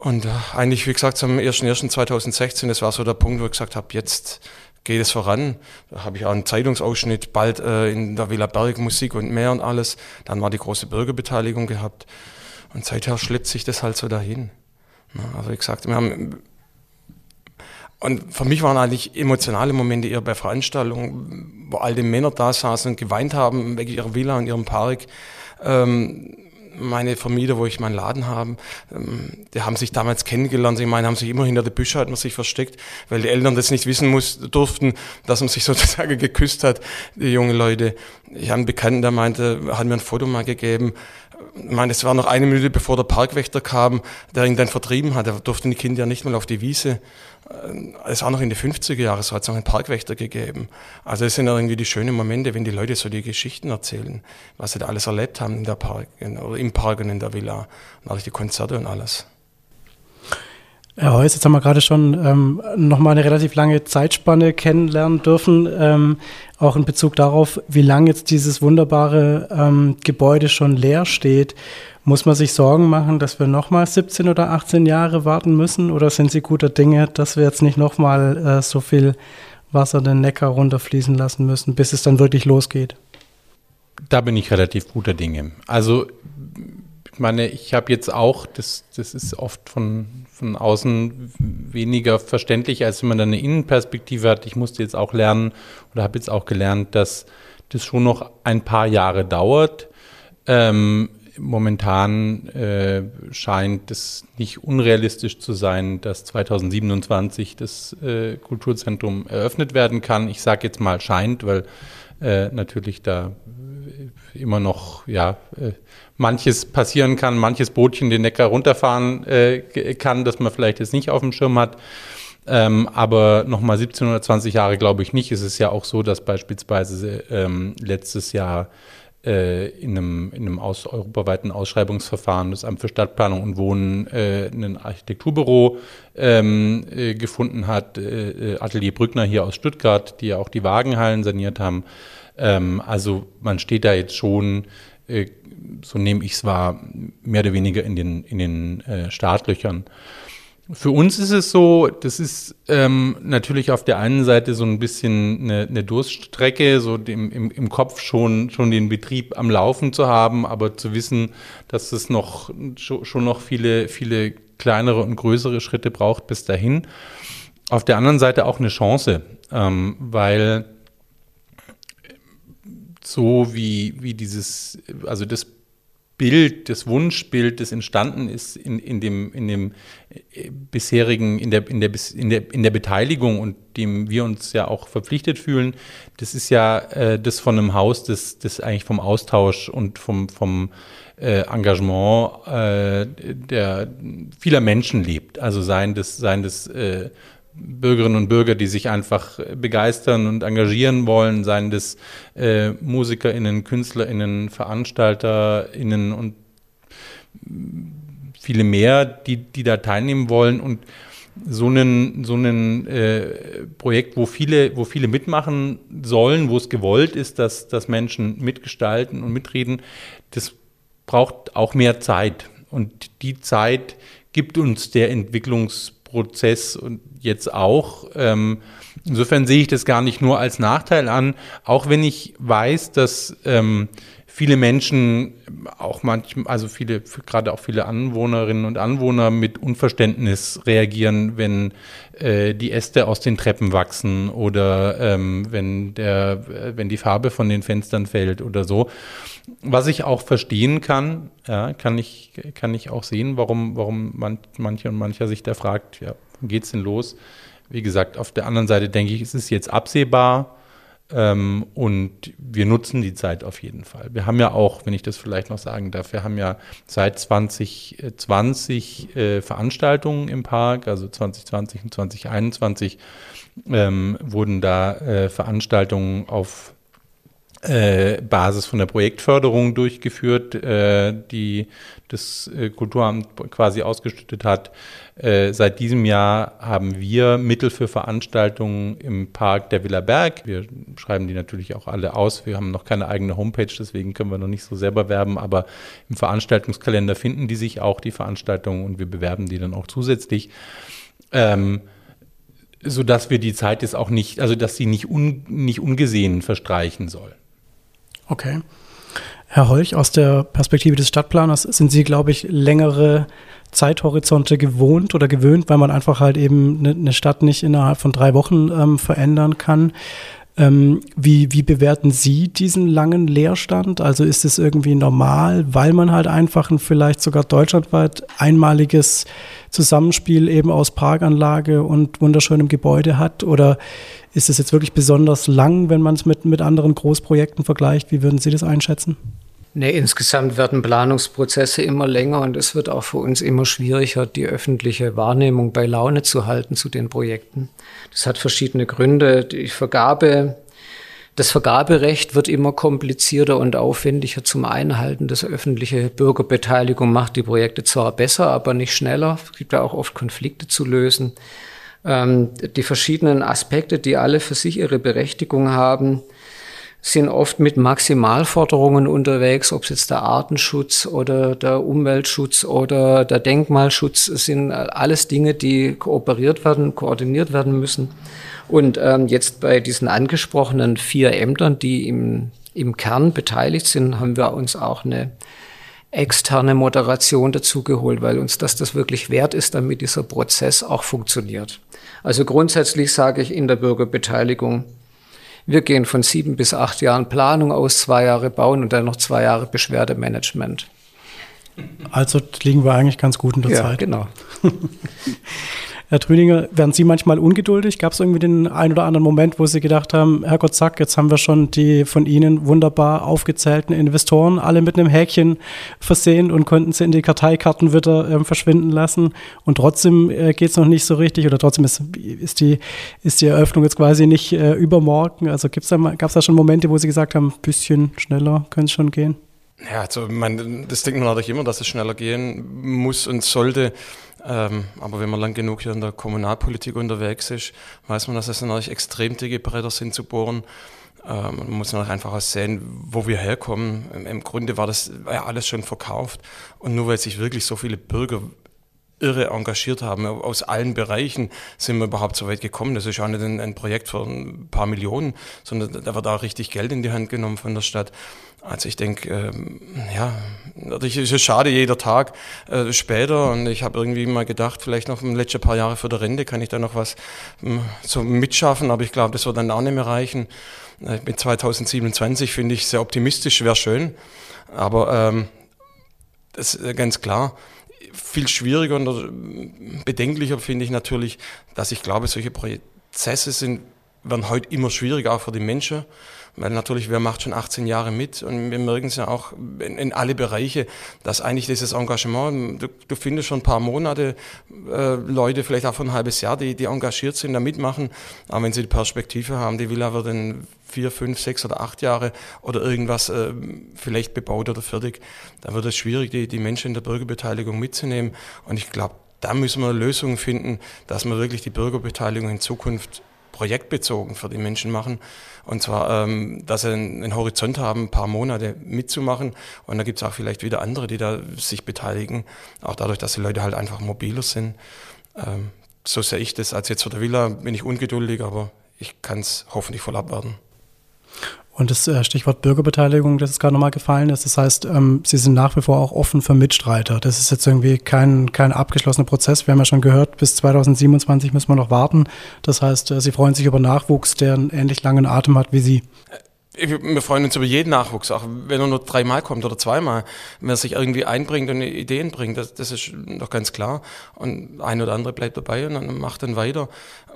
Und äh, eigentlich, wie gesagt, zum 1.1.2016, das war so der Punkt, wo ich gesagt habe, jetzt geht es voran. Da habe ich auch einen Zeitungsausschnitt, bald äh, in der Villa Berg Musik und mehr und alles. Dann war die große Bürgerbeteiligung gehabt. Und seither schleppt sich das halt so dahin. Also wie gesagt, wir haben und für mich waren eigentlich emotionale Momente eher bei Veranstaltungen, wo alte Männer da saßen und geweint haben wegen ihrer Villa und ihrem Park. Ähm, meine Vermieter, wo ich meinen Laden habe, ähm, die haben sich damals kennengelernt. Ich meine, haben sich immer hinter der Büsche hat man sich versteckt, weil die Eltern das nicht wissen muss, durften, dass man sich sozusagen geküsst hat, die jungen Leute. Ich habe einen Bekannten, der meinte, hat mir ein Foto mal gegeben. Ich meine, es war noch eine Minute, bevor der Parkwächter kam, der ihn dann vertrieben hat. Da durften die Kinder ja nicht mal auf die Wiese es auch noch in den 50er Jahren, so hat es noch einen Parkwächter gegeben. Also es sind irgendwie die schönen Momente, wenn die Leute so die Geschichten erzählen, was sie da alles erlebt haben in der Park, in, oder im Park und in der Villa, und auch die Konzerte und alles. Herr Heuss, jetzt haben wir gerade schon ähm, nochmal eine relativ lange Zeitspanne kennenlernen dürfen, ähm, auch in Bezug darauf, wie lange jetzt dieses wunderbare ähm, Gebäude schon leer steht. Muss man sich Sorgen machen, dass wir nochmal 17 oder 18 Jahre warten müssen? Oder sind Sie guter Dinge, dass wir jetzt nicht nochmal äh, so viel Wasser den Neckar runterfließen lassen müssen, bis es dann wirklich losgeht? Da bin ich relativ guter Dinge. Also, ich meine, ich habe jetzt auch, das, das ist oft von, von außen weniger verständlich, als wenn man dann eine Innenperspektive hat. Ich musste jetzt auch lernen oder habe jetzt auch gelernt, dass das schon noch ein paar Jahre dauert. Ähm, momentan äh, scheint es nicht unrealistisch zu sein, dass 2027 das äh, Kulturzentrum eröffnet werden kann. Ich sage jetzt mal scheint, weil äh, natürlich da immer noch ja äh, manches passieren kann, manches Bootchen den Neckar runterfahren äh, kann, dass man vielleicht jetzt nicht auf dem Schirm hat. Ähm, aber nochmal 17 oder 20 Jahre glaube ich nicht. Es ist ja auch so, dass beispielsweise ähm, letztes Jahr äh, in einem, in einem aus, europaweiten Ausschreibungsverfahren das Amt für Stadtplanung und Wohnen äh, ein Architekturbüro ähm, äh, gefunden hat, äh, Atelier Brückner hier aus Stuttgart, die ja auch die Wagenhallen saniert haben. Ähm, also man steht da jetzt schon, äh, so nehme ich es wahr, mehr oder weniger in den, in den äh, Startlöchern. Für uns ist es so, das ist ähm, natürlich auf der einen Seite so ein bisschen eine, eine Durststrecke, so dem, im, im Kopf schon, schon den Betrieb am Laufen zu haben, aber zu wissen, dass es noch schon noch viele, viele kleinere und größere Schritte braucht bis dahin. Auf der anderen Seite auch eine Chance, ähm, weil so wie, wie dieses, also das Bild, das Wunschbild, das entstanden ist in, in dem, in dem äh, bisherigen, in der, in, der, in, der, in der Beteiligung und dem wir uns ja auch verpflichtet fühlen, das ist ja äh, das von einem Haus, das, das eigentlich vom Austausch und vom, vom äh, Engagement äh, der vieler Menschen lebt. Also seien das, seien das äh, Bürgerinnen und Bürger, die sich einfach begeistern und engagieren wollen, seien das äh, MusikerInnen, KünstlerInnen, VeranstalterInnen und viele mehr, die, die da teilnehmen wollen und so ein so einen, äh, Projekt, wo viele, wo viele mitmachen sollen, wo es gewollt ist, dass, dass Menschen mitgestalten und mitreden, das braucht auch mehr Zeit. Und die Zeit gibt uns der Entwicklungs Prozess und jetzt auch. Ähm, insofern sehe ich das gar nicht nur als Nachteil an, auch wenn ich weiß, dass ähm, viele Menschen, auch manchmal, also viele, gerade auch viele Anwohnerinnen und Anwohner mit Unverständnis reagieren, wenn äh, die Äste aus den Treppen wachsen oder ähm, wenn der, wenn die Farbe von den Fenstern fällt oder so. Was ich auch verstehen kann, ja, kann ich, kann ich auch sehen, warum, warum man, manche und mancher sich da fragt, ja, geht's denn los? Wie gesagt, auf der anderen Seite denke ich, es ist jetzt absehbar ähm, und wir nutzen die Zeit auf jeden Fall. Wir haben ja auch, wenn ich das vielleicht noch sagen darf, wir haben ja seit 2020 äh, Veranstaltungen im Park, also 2020 und 2021 ähm, wurden da äh, Veranstaltungen auf äh, Basis von der Projektförderung durchgeführt, äh, die das äh, Kulturamt quasi ausgestattet hat. Seit diesem Jahr haben wir Mittel für Veranstaltungen im Park der Villa Berg. Wir schreiben die natürlich auch alle aus. Wir haben noch keine eigene Homepage, deswegen können wir noch nicht so selber werben, aber im Veranstaltungskalender finden die sich auch, die Veranstaltungen, und wir bewerben die dann auch zusätzlich. Ähm, so dass wir die Zeit jetzt auch nicht, also dass sie nicht, un, nicht ungesehen verstreichen soll. Okay. Herr Holch, aus der Perspektive des Stadtplaners sind Sie, glaube ich, längere Zeithorizonte gewohnt oder gewöhnt, weil man einfach halt eben eine ne Stadt nicht innerhalb von drei Wochen ähm, verändern kann. Ähm, wie, wie bewerten Sie diesen langen Leerstand? Also ist es irgendwie normal, weil man halt einfach ein vielleicht sogar deutschlandweit einmaliges Zusammenspiel eben aus Parkanlage und wunderschönem Gebäude hat? Oder ist es jetzt wirklich besonders lang, wenn man es mit, mit anderen Großprojekten vergleicht? Wie würden Sie das einschätzen? Nee, insgesamt werden Planungsprozesse immer länger und es wird auch für uns immer schwieriger, die öffentliche Wahrnehmung bei Laune zu halten zu den Projekten. Das hat verschiedene Gründe. Die Vergabe, das Vergaberecht wird immer komplizierter und aufwendiger zum Einhalten. Das öffentliche Bürgerbeteiligung macht die Projekte zwar besser, aber nicht schneller. Es gibt ja auch oft Konflikte zu lösen. Ähm, die verschiedenen Aspekte, die alle für sich ihre Berechtigung haben, sind oft mit Maximalforderungen unterwegs, ob es jetzt der Artenschutz oder der Umweltschutz oder der Denkmalschutz sind alles Dinge, die kooperiert werden, koordiniert werden müssen. Und ähm, jetzt bei diesen angesprochenen vier Ämtern, die im, im Kern beteiligt sind, haben wir uns auch eine externe Moderation dazugeholt, weil uns das das wirklich wert ist, damit dieser Prozess auch funktioniert. Also grundsätzlich sage ich in der Bürgerbeteiligung, wir gehen von sieben bis acht Jahren Planung aus, zwei Jahre Bauen und dann noch zwei Jahre Beschwerdemanagement. Also liegen wir eigentlich ganz gut in der ja, Zeit. Genau. Herr Trüninger, werden Sie manchmal ungeduldig? Gab es irgendwie den einen oder anderen Moment, wo Sie gedacht haben, Herrgott, zack, jetzt haben wir schon die von Ihnen wunderbar aufgezählten Investoren alle mit einem Häkchen versehen und konnten sie in die Karteikarten wieder äh, verschwinden lassen und trotzdem äh, geht es noch nicht so richtig oder trotzdem ist, ist, die, ist die Eröffnung jetzt quasi nicht äh, übermorgen. Also gab es da schon Momente, wo Sie gesagt haben, ein bisschen schneller könnte es schon gehen? Ja, also mein, das denkt man natürlich immer, dass es schneller gehen muss und sollte. Ähm, aber wenn man lang genug hier in der Kommunalpolitik unterwegs ist, weiß man, dass es natürlich extrem dicke Bretter sind zu bohren. Ähm, man muss natürlich einfach auch sehen, wo wir herkommen. Im, Im, Grunde war das ja alles schon verkauft. Und nur weil sich wirklich so viele Bürger irre engagiert haben. Aus allen Bereichen sind wir überhaupt so weit gekommen. Das ist ja nicht ein, ein Projekt für ein paar Millionen, sondern da wird auch richtig Geld in die Hand genommen von der Stadt. Also ich denke, ähm, ja, natürlich ist es schade jeder Tag äh, später und ich habe irgendwie mal gedacht, vielleicht noch den letzten paar Jahre für die Rente kann ich da noch was ähm, so mitschaffen, aber ich glaube, das wird dann auch nicht mehr reichen. Äh, mit 2027 finde ich sehr optimistisch, wäre schön, aber ähm, das ist ganz klar viel schwieriger und bedenklicher finde ich natürlich, dass ich glaube, solche Prozesse sind, werden heute immer schwieriger, auch für die Menschen. Weil natürlich, wer macht schon 18 Jahre mit? Und wir merken es ja auch in, in alle Bereiche, dass eigentlich dieses Engagement, du, du findest schon ein paar Monate äh, Leute, vielleicht auch von ein halbes Jahr, die, die engagiert sind, da mitmachen, aber wenn sie die Perspektive haben, die Villa wird in vier, fünf, sechs oder acht Jahre oder irgendwas äh, vielleicht bebaut oder fertig, dann wird es schwierig, die, die Menschen in der Bürgerbeteiligung mitzunehmen. Und ich glaube, da müssen wir Lösungen finden, dass wir wirklich die Bürgerbeteiligung in Zukunft projektbezogen für die Menschen machen. Und zwar, ähm, dass sie einen, Horizont haben, ein paar Monate mitzumachen. Und da gibt es auch vielleicht wieder andere, die da sich beteiligen. Auch dadurch, dass die Leute halt einfach mobiler sind. Ähm, so sehe ich das. Als jetzt für der Villa bin ich ungeduldig, aber ich kann es hoffentlich voll abwarten. Und das äh, Stichwort Bürgerbeteiligung, das ist gerade nochmal gefallen ist, das heißt, ähm, Sie sind nach wie vor auch offen für Mitstreiter. Das ist jetzt irgendwie kein, kein abgeschlossener Prozess. Wir haben ja schon gehört, bis 2027 müssen wir noch warten. Das heißt, äh, Sie freuen sich über Nachwuchs, der einen ähnlich langen Atem hat wie Sie. Wir freuen uns über jeden Nachwuchs, auch wenn er nur dreimal kommt oder zweimal. Wenn er sich irgendwie einbringt und Ideen bringt, das, das ist doch ganz klar. Und ein oder andere bleibt dabei und dann macht dann weiter.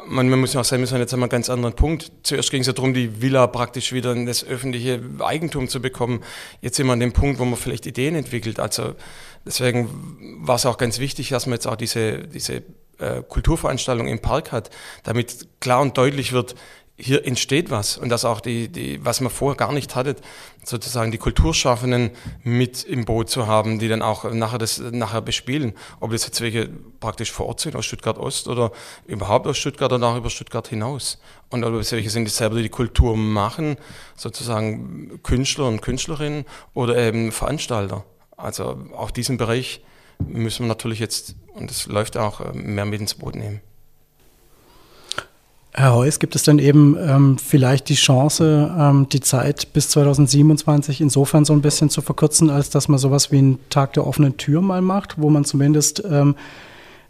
Man, man muss ja auch sagen, wir sind jetzt an einem ganz anderen Punkt. Zuerst ging es ja darum, die Villa praktisch wieder in das öffentliche Eigentum zu bekommen. Jetzt sind wir an dem Punkt, wo man vielleicht Ideen entwickelt. Also deswegen war es auch ganz wichtig, dass man jetzt auch diese, diese äh, Kulturveranstaltung im Park hat, damit klar und deutlich wird, hier entsteht was und dass auch die, die, was man vorher gar nicht hatte, sozusagen die Kulturschaffenden mit im Boot zu haben, die dann auch nachher das nachher bespielen. Ob das jetzt welche praktisch vor Ort sind aus Stuttgart Ost oder überhaupt aus Stuttgart oder auch über Stuttgart hinaus. Und ob es welche sind, die selber die Kultur machen, sozusagen Künstler und Künstlerinnen oder eben Veranstalter. Also auch diesen Bereich müssen wir natürlich jetzt, und das läuft auch, mehr mit ins Boot nehmen. Herr Heuss, gibt es denn eben ähm, vielleicht die Chance, ähm, die Zeit bis 2027 insofern so ein bisschen zu verkürzen, als dass man sowas wie einen Tag der offenen Tür mal macht, wo man zumindest ähm,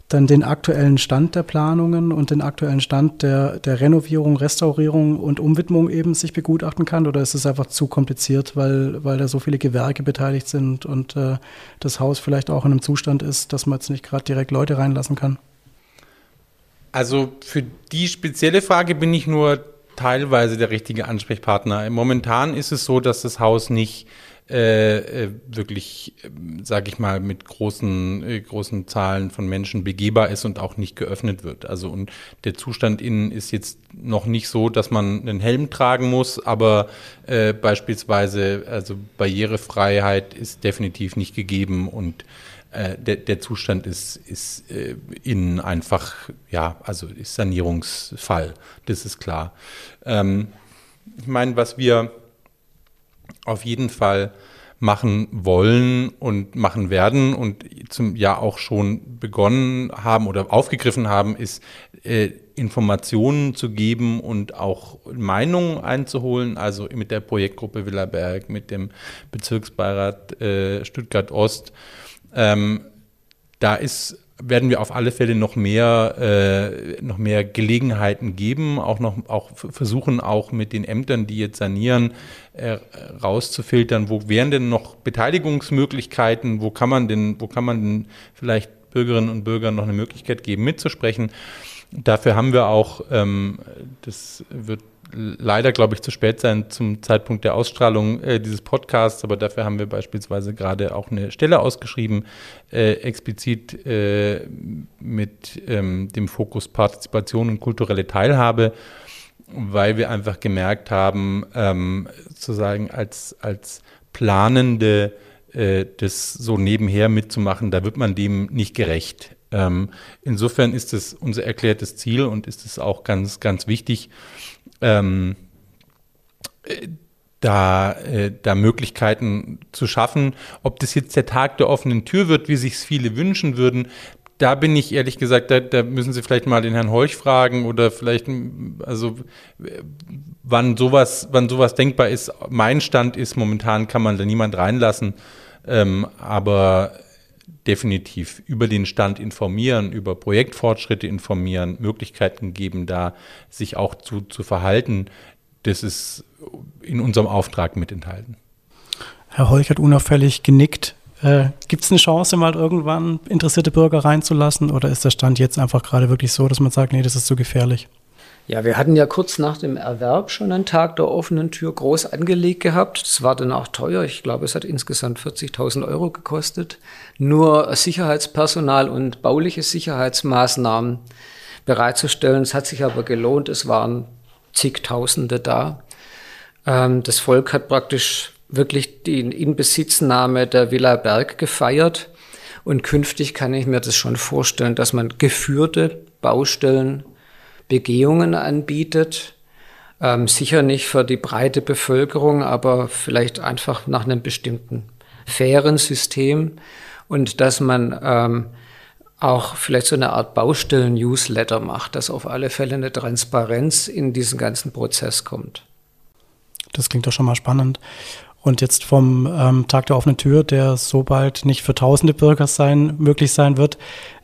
dann den aktuellen Stand der Planungen und den aktuellen Stand der, der Renovierung, Restaurierung und Umwidmung eben sich begutachten kann? Oder ist es einfach zu kompliziert, weil, weil da so viele Gewerke beteiligt sind und äh, das Haus vielleicht auch in einem Zustand ist, dass man jetzt nicht gerade direkt Leute reinlassen kann? Also für die spezielle Frage bin ich nur teilweise der richtige Ansprechpartner. Momentan ist es so, dass das Haus nicht äh, äh wirklich, äh, sage ich mal, mit großen, äh, großen Zahlen von Menschen begehbar ist und auch nicht geöffnet wird. Also und der Zustand innen ist jetzt noch nicht so, dass man einen Helm tragen muss, aber äh, beispielsweise, also Barrierefreiheit ist definitiv nicht gegeben und äh, der, der, Zustand ist, ist äh, innen einfach, ja, also ist Sanierungsfall, das ist klar. Ähm, ich meine, was wir auf jeden Fall machen wollen und machen werden und zum Jahr auch schon begonnen haben oder aufgegriffen haben, ist äh, Informationen zu geben und auch Meinungen einzuholen, also mit der Projektgruppe Villaberg, mit dem Bezirksbeirat äh, Stuttgart Ost ähm, da ist werden wir auf alle Fälle noch mehr, äh, noch mehr Gelegenheiten geben, auch noch auch versuchen auch mit den Ämtern, die jetzt sanieren, äh, rauszufiltern, wo wären denn noch Beteiligungsmöglichkeiten, wo kann man denn, wo kann man denn vielleicht Bürgerinnen und Bürgern noch eine Möglichkeit geben, mitzusprechen. Dafür haben wir auch, ähm, das wird leider, glaube ich, zu spät sein zum Zeitpunkt der Ausstrahlung äh, dieses Podcasts, aber dafür haben wir beispielsweise gerade auch eine Stelle ausgeschrieben, äh, explizit äh, mit ähm, dem Fokus Partizipation und kulturelle Teilhabe, weil wir einfach gemerkt haben, ähm, sozusagen als, als planende äh, das so nebenher mitzumachen, da wird man dem nicht gerecht. Ähm, insofern ist es unser erklärtes Ziel und ist es auch ganz, ganz wichtig, ähm, da, äh, da Möglichkeiten zu schaffen. Ob das jetzt der Tag der offenen Tür wird, wie sich es viele wünschen würden, da bin ich ehrlich gesagt, da, da, müssen Sie vielleicht mal den Herrn Heuch fragen oder vielleicht, also wann sowas, wann sowas denkbar ist. Mein Stand ist, momentan kann man da niemand reinlassen, ähm, aber definitiv über den Stand informieren, über Projektfortschritte informieren, Möglichkeiten geben, da sich auch zu, zu verhalten. Das ist in unserem Auftrag mit enthalten. Herr Holch hat unauffällig genickt. Äh, Gibt es eine Chance, mal irgendwann interessierte Bürger reinzulassen oder ist der Stand jetzt einfach gerade wirklich so, dass man sagt, nee, das ist zu gefährlich? Ja, wir hatten ja kurz nach dem Erwerb schon einen Tag der offenen Tür groß angelegt gehabt. Das war dann auch teuer. Ich glaube, es hat insgesamt 40.000 Euro gekostet. Nur Sicherheitspersonal und bauliche Sicherheitsmaßnahmen bereitzustellen. Es hat sich aber gelohnt. Es waren zigtausende da. Ähm, das Volk hat praktisch wirklich die Inbesitznahme der Villa Berg gefeiert. Und künftig kann ich mir das schon vorstellen, dass man geführte Baustellen Begehungen anbietet. Ähm, sicher nicht für die breite Bevölkerung, aber vielleicht einfach nach einem bestimmten fairen System und dass man ähm, auch vielleicht so eine Art Baustellen-Newsletter macht, dass auf alle Fälle eine Transparenz in diesen ganzen Prozess kommt. Das klingt doch schon mal spannend. Und jetzt vom ähm, Tag der offenen Tür, der so bald nicht für tausende Bürger sein, möglich sein wird,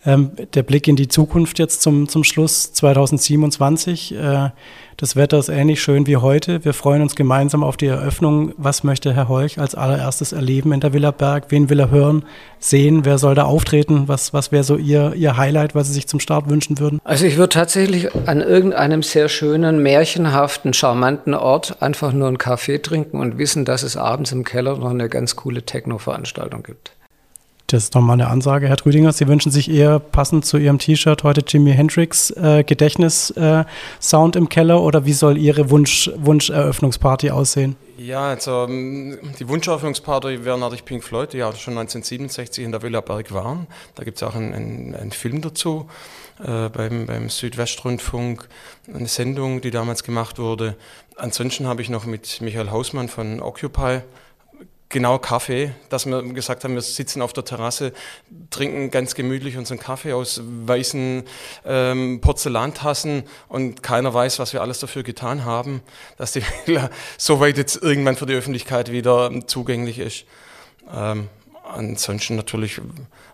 ähm, der Blick in die Zukunft jetzt zum, zum Schluss 2027. Äh, das Wetter ist ähnlich schön wie heute. Wir freuen uns gemeinsam auf die Eröffnung. Was möchte Herr Holch als allererstes erleben in der Villa Berg? Wen will er hören, sehen? Wer soll da auftreten? Was, was wäre so Ihr, Ihr Highlight, was Sie sich zum Start wünschen würden? Also ich würde tatsächlich an irgendeinem sehr schönen, märchenhaften, charmanten Ort einfach nur einen Kaffee trinken und wissen, dass es abends im Keller noch eine ganz coole Techno-Veranstaltung gibt. Das ist nochmal eine Ansage, Herr Trüdinger. Sie wünschen sich eher passend zu Ihrem T-Shirt heute Jimi Hendrix äh, Gedächtnis-Sound äh, im Keller oder wie soll Ihre Wunsch, Wunscheröffnungsparty aussehen? Ja, also ähm, die Wunscheröffnungsparty wäre natürlich Pink Floyd, die ja schon 1967 in der Villa Berg waren. Da gibt es auch einen, einen, Film dazu äh, beim, beim Südwestrundfunk, eine Sendung, die damals gemacht wurde. Ansonsten habe ich noch mit Michael Hausmann von Occupy genau Kaffee, dass wir gesagt haben, wir sitzen auf der Terrasse, trinken ganz gemütlich unseren Kaffee aus weißen ähm, Porzellantassen und keiner weiß, was wir alles dafür getan haben, dass die Villa soweit jetzt irgendwann für die Öffentlichkeit wieder zugänglich ist. Ähm, ansonsten natürlich,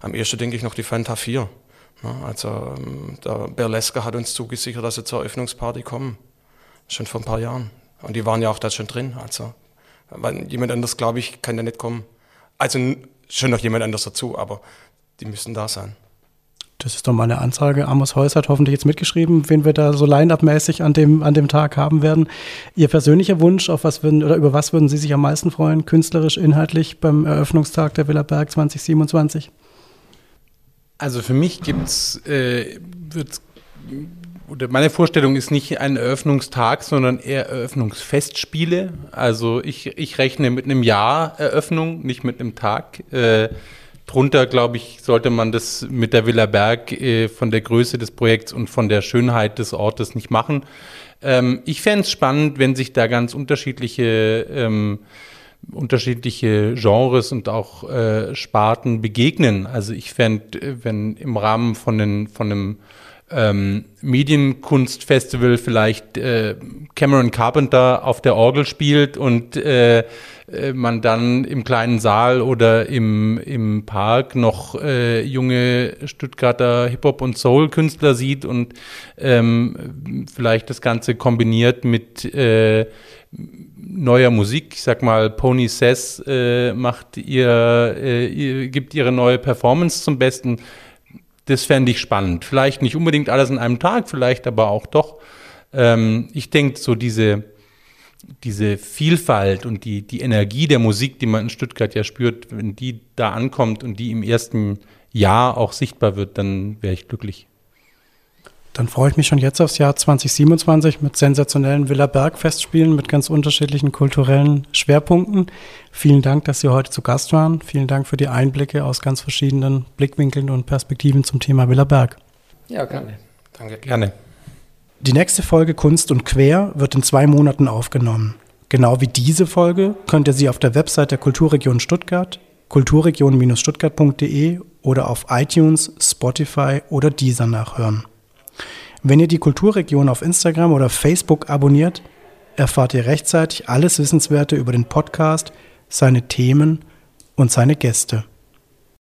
am ersten denke ich noch die Fanta 4. Also ähm, der Berlesker hat uns zugesichert, dass sie zur Eröffnungsparty kommen. Schon vor ein paar Jahren. Und die waren ja auch da schon drin. Also weil jemand anders, glaube ich, kann da nicht kommen. Also schon noch jemand anders dazu, aber die müssen da sein. Das ist doch mal eine Ansage. Amos Heuss hat hoffentlich jetzt mitgeschrieben, wen wir da so line-up-mäßig an dem, an dem Tag haben werden. Ihr persönlicher Wunsch, auf was würden, oder über was würden Sie sich am meisten freuen, künstlerisch, inhaltlich beim Eröffnungstag der Villa Berg 2027? Also für mich gibt's, äh, wird's oder meine Vorstellung ist nicht ein Eröffnungstag, sondern eher Eröffnungsfestspiele. Also ich, ich rechne mit einem Jahr Eröffnung, nicht mit einem Tag. Äh, drunter, glaube ich, sollte man das mit der Villa Berg äh, von der Größe des Projekts und von der Schönheit des Ortes nicht machen. Ähm, ich fände es spannend, wenn sich da ganz unterschiedliche ähm, unterschiedliche Genres und auch äh, Sparten begegnen. Also ich fände, äh, wenn im Rahmen von, den, von einem ähm, Medienkunstfestival vielleicht äh, Cameron Carpenter auf der Orgel spielt und äh, äh, man dann im kleinen Saal oder im, im Park noch äh, junge Stuttgarter Hip-Hop- und Soul-Künstler sieht und ähm, vielleicht das Ganze kombiniert mit äh, neuer Musik. Ich sag mal, Pony Says äh, macht ihr, äh, ihr, gibt ihre neue Performance zum Besten das fände ich spannend. Vielleicht nicht unbedingt alles an einem Tag, vielleicht aber auch doch. Ähm, ich denke, so diese, diese Vielfalt und die, die Energie der Musik, die man in Stuttgart ja spürt, wenn die da ankommt und die im ersten Jahr auch sichtbar wird, dann wäre ich glücklich. Dann freue ich mich schon jetzt aufs Jahr 2027 mit sensationellen Villa Berg Festspielen mit ganz unterschiedlichen kulturellen Schwerpunkten. Vielen Dank, dass Sie heute zu Gast waren. Vielen Dank für die Einblicke aus ganz verschiedenen Blickwinkeln und Perspektiven zum Thema Villa Berg. Ja, gerne. Danke. Gerne. Die nächste Folge Kunst und Quer wird in zwei Monaten aufgenommen. Genau wie diese Folge könnt ihr sie auf der Website der Kulturregion Stuttgart, kulturregion-stuttgart.de oder auf iTunes, Spotify oder Deezer nachhören. Wenn ihr die Kulturregion auf Instagram oder Facebook abonniert, erfahrt ihr rechtzeitig alles Wissenswerte über den Podcast, seine Themen und seine Gäste.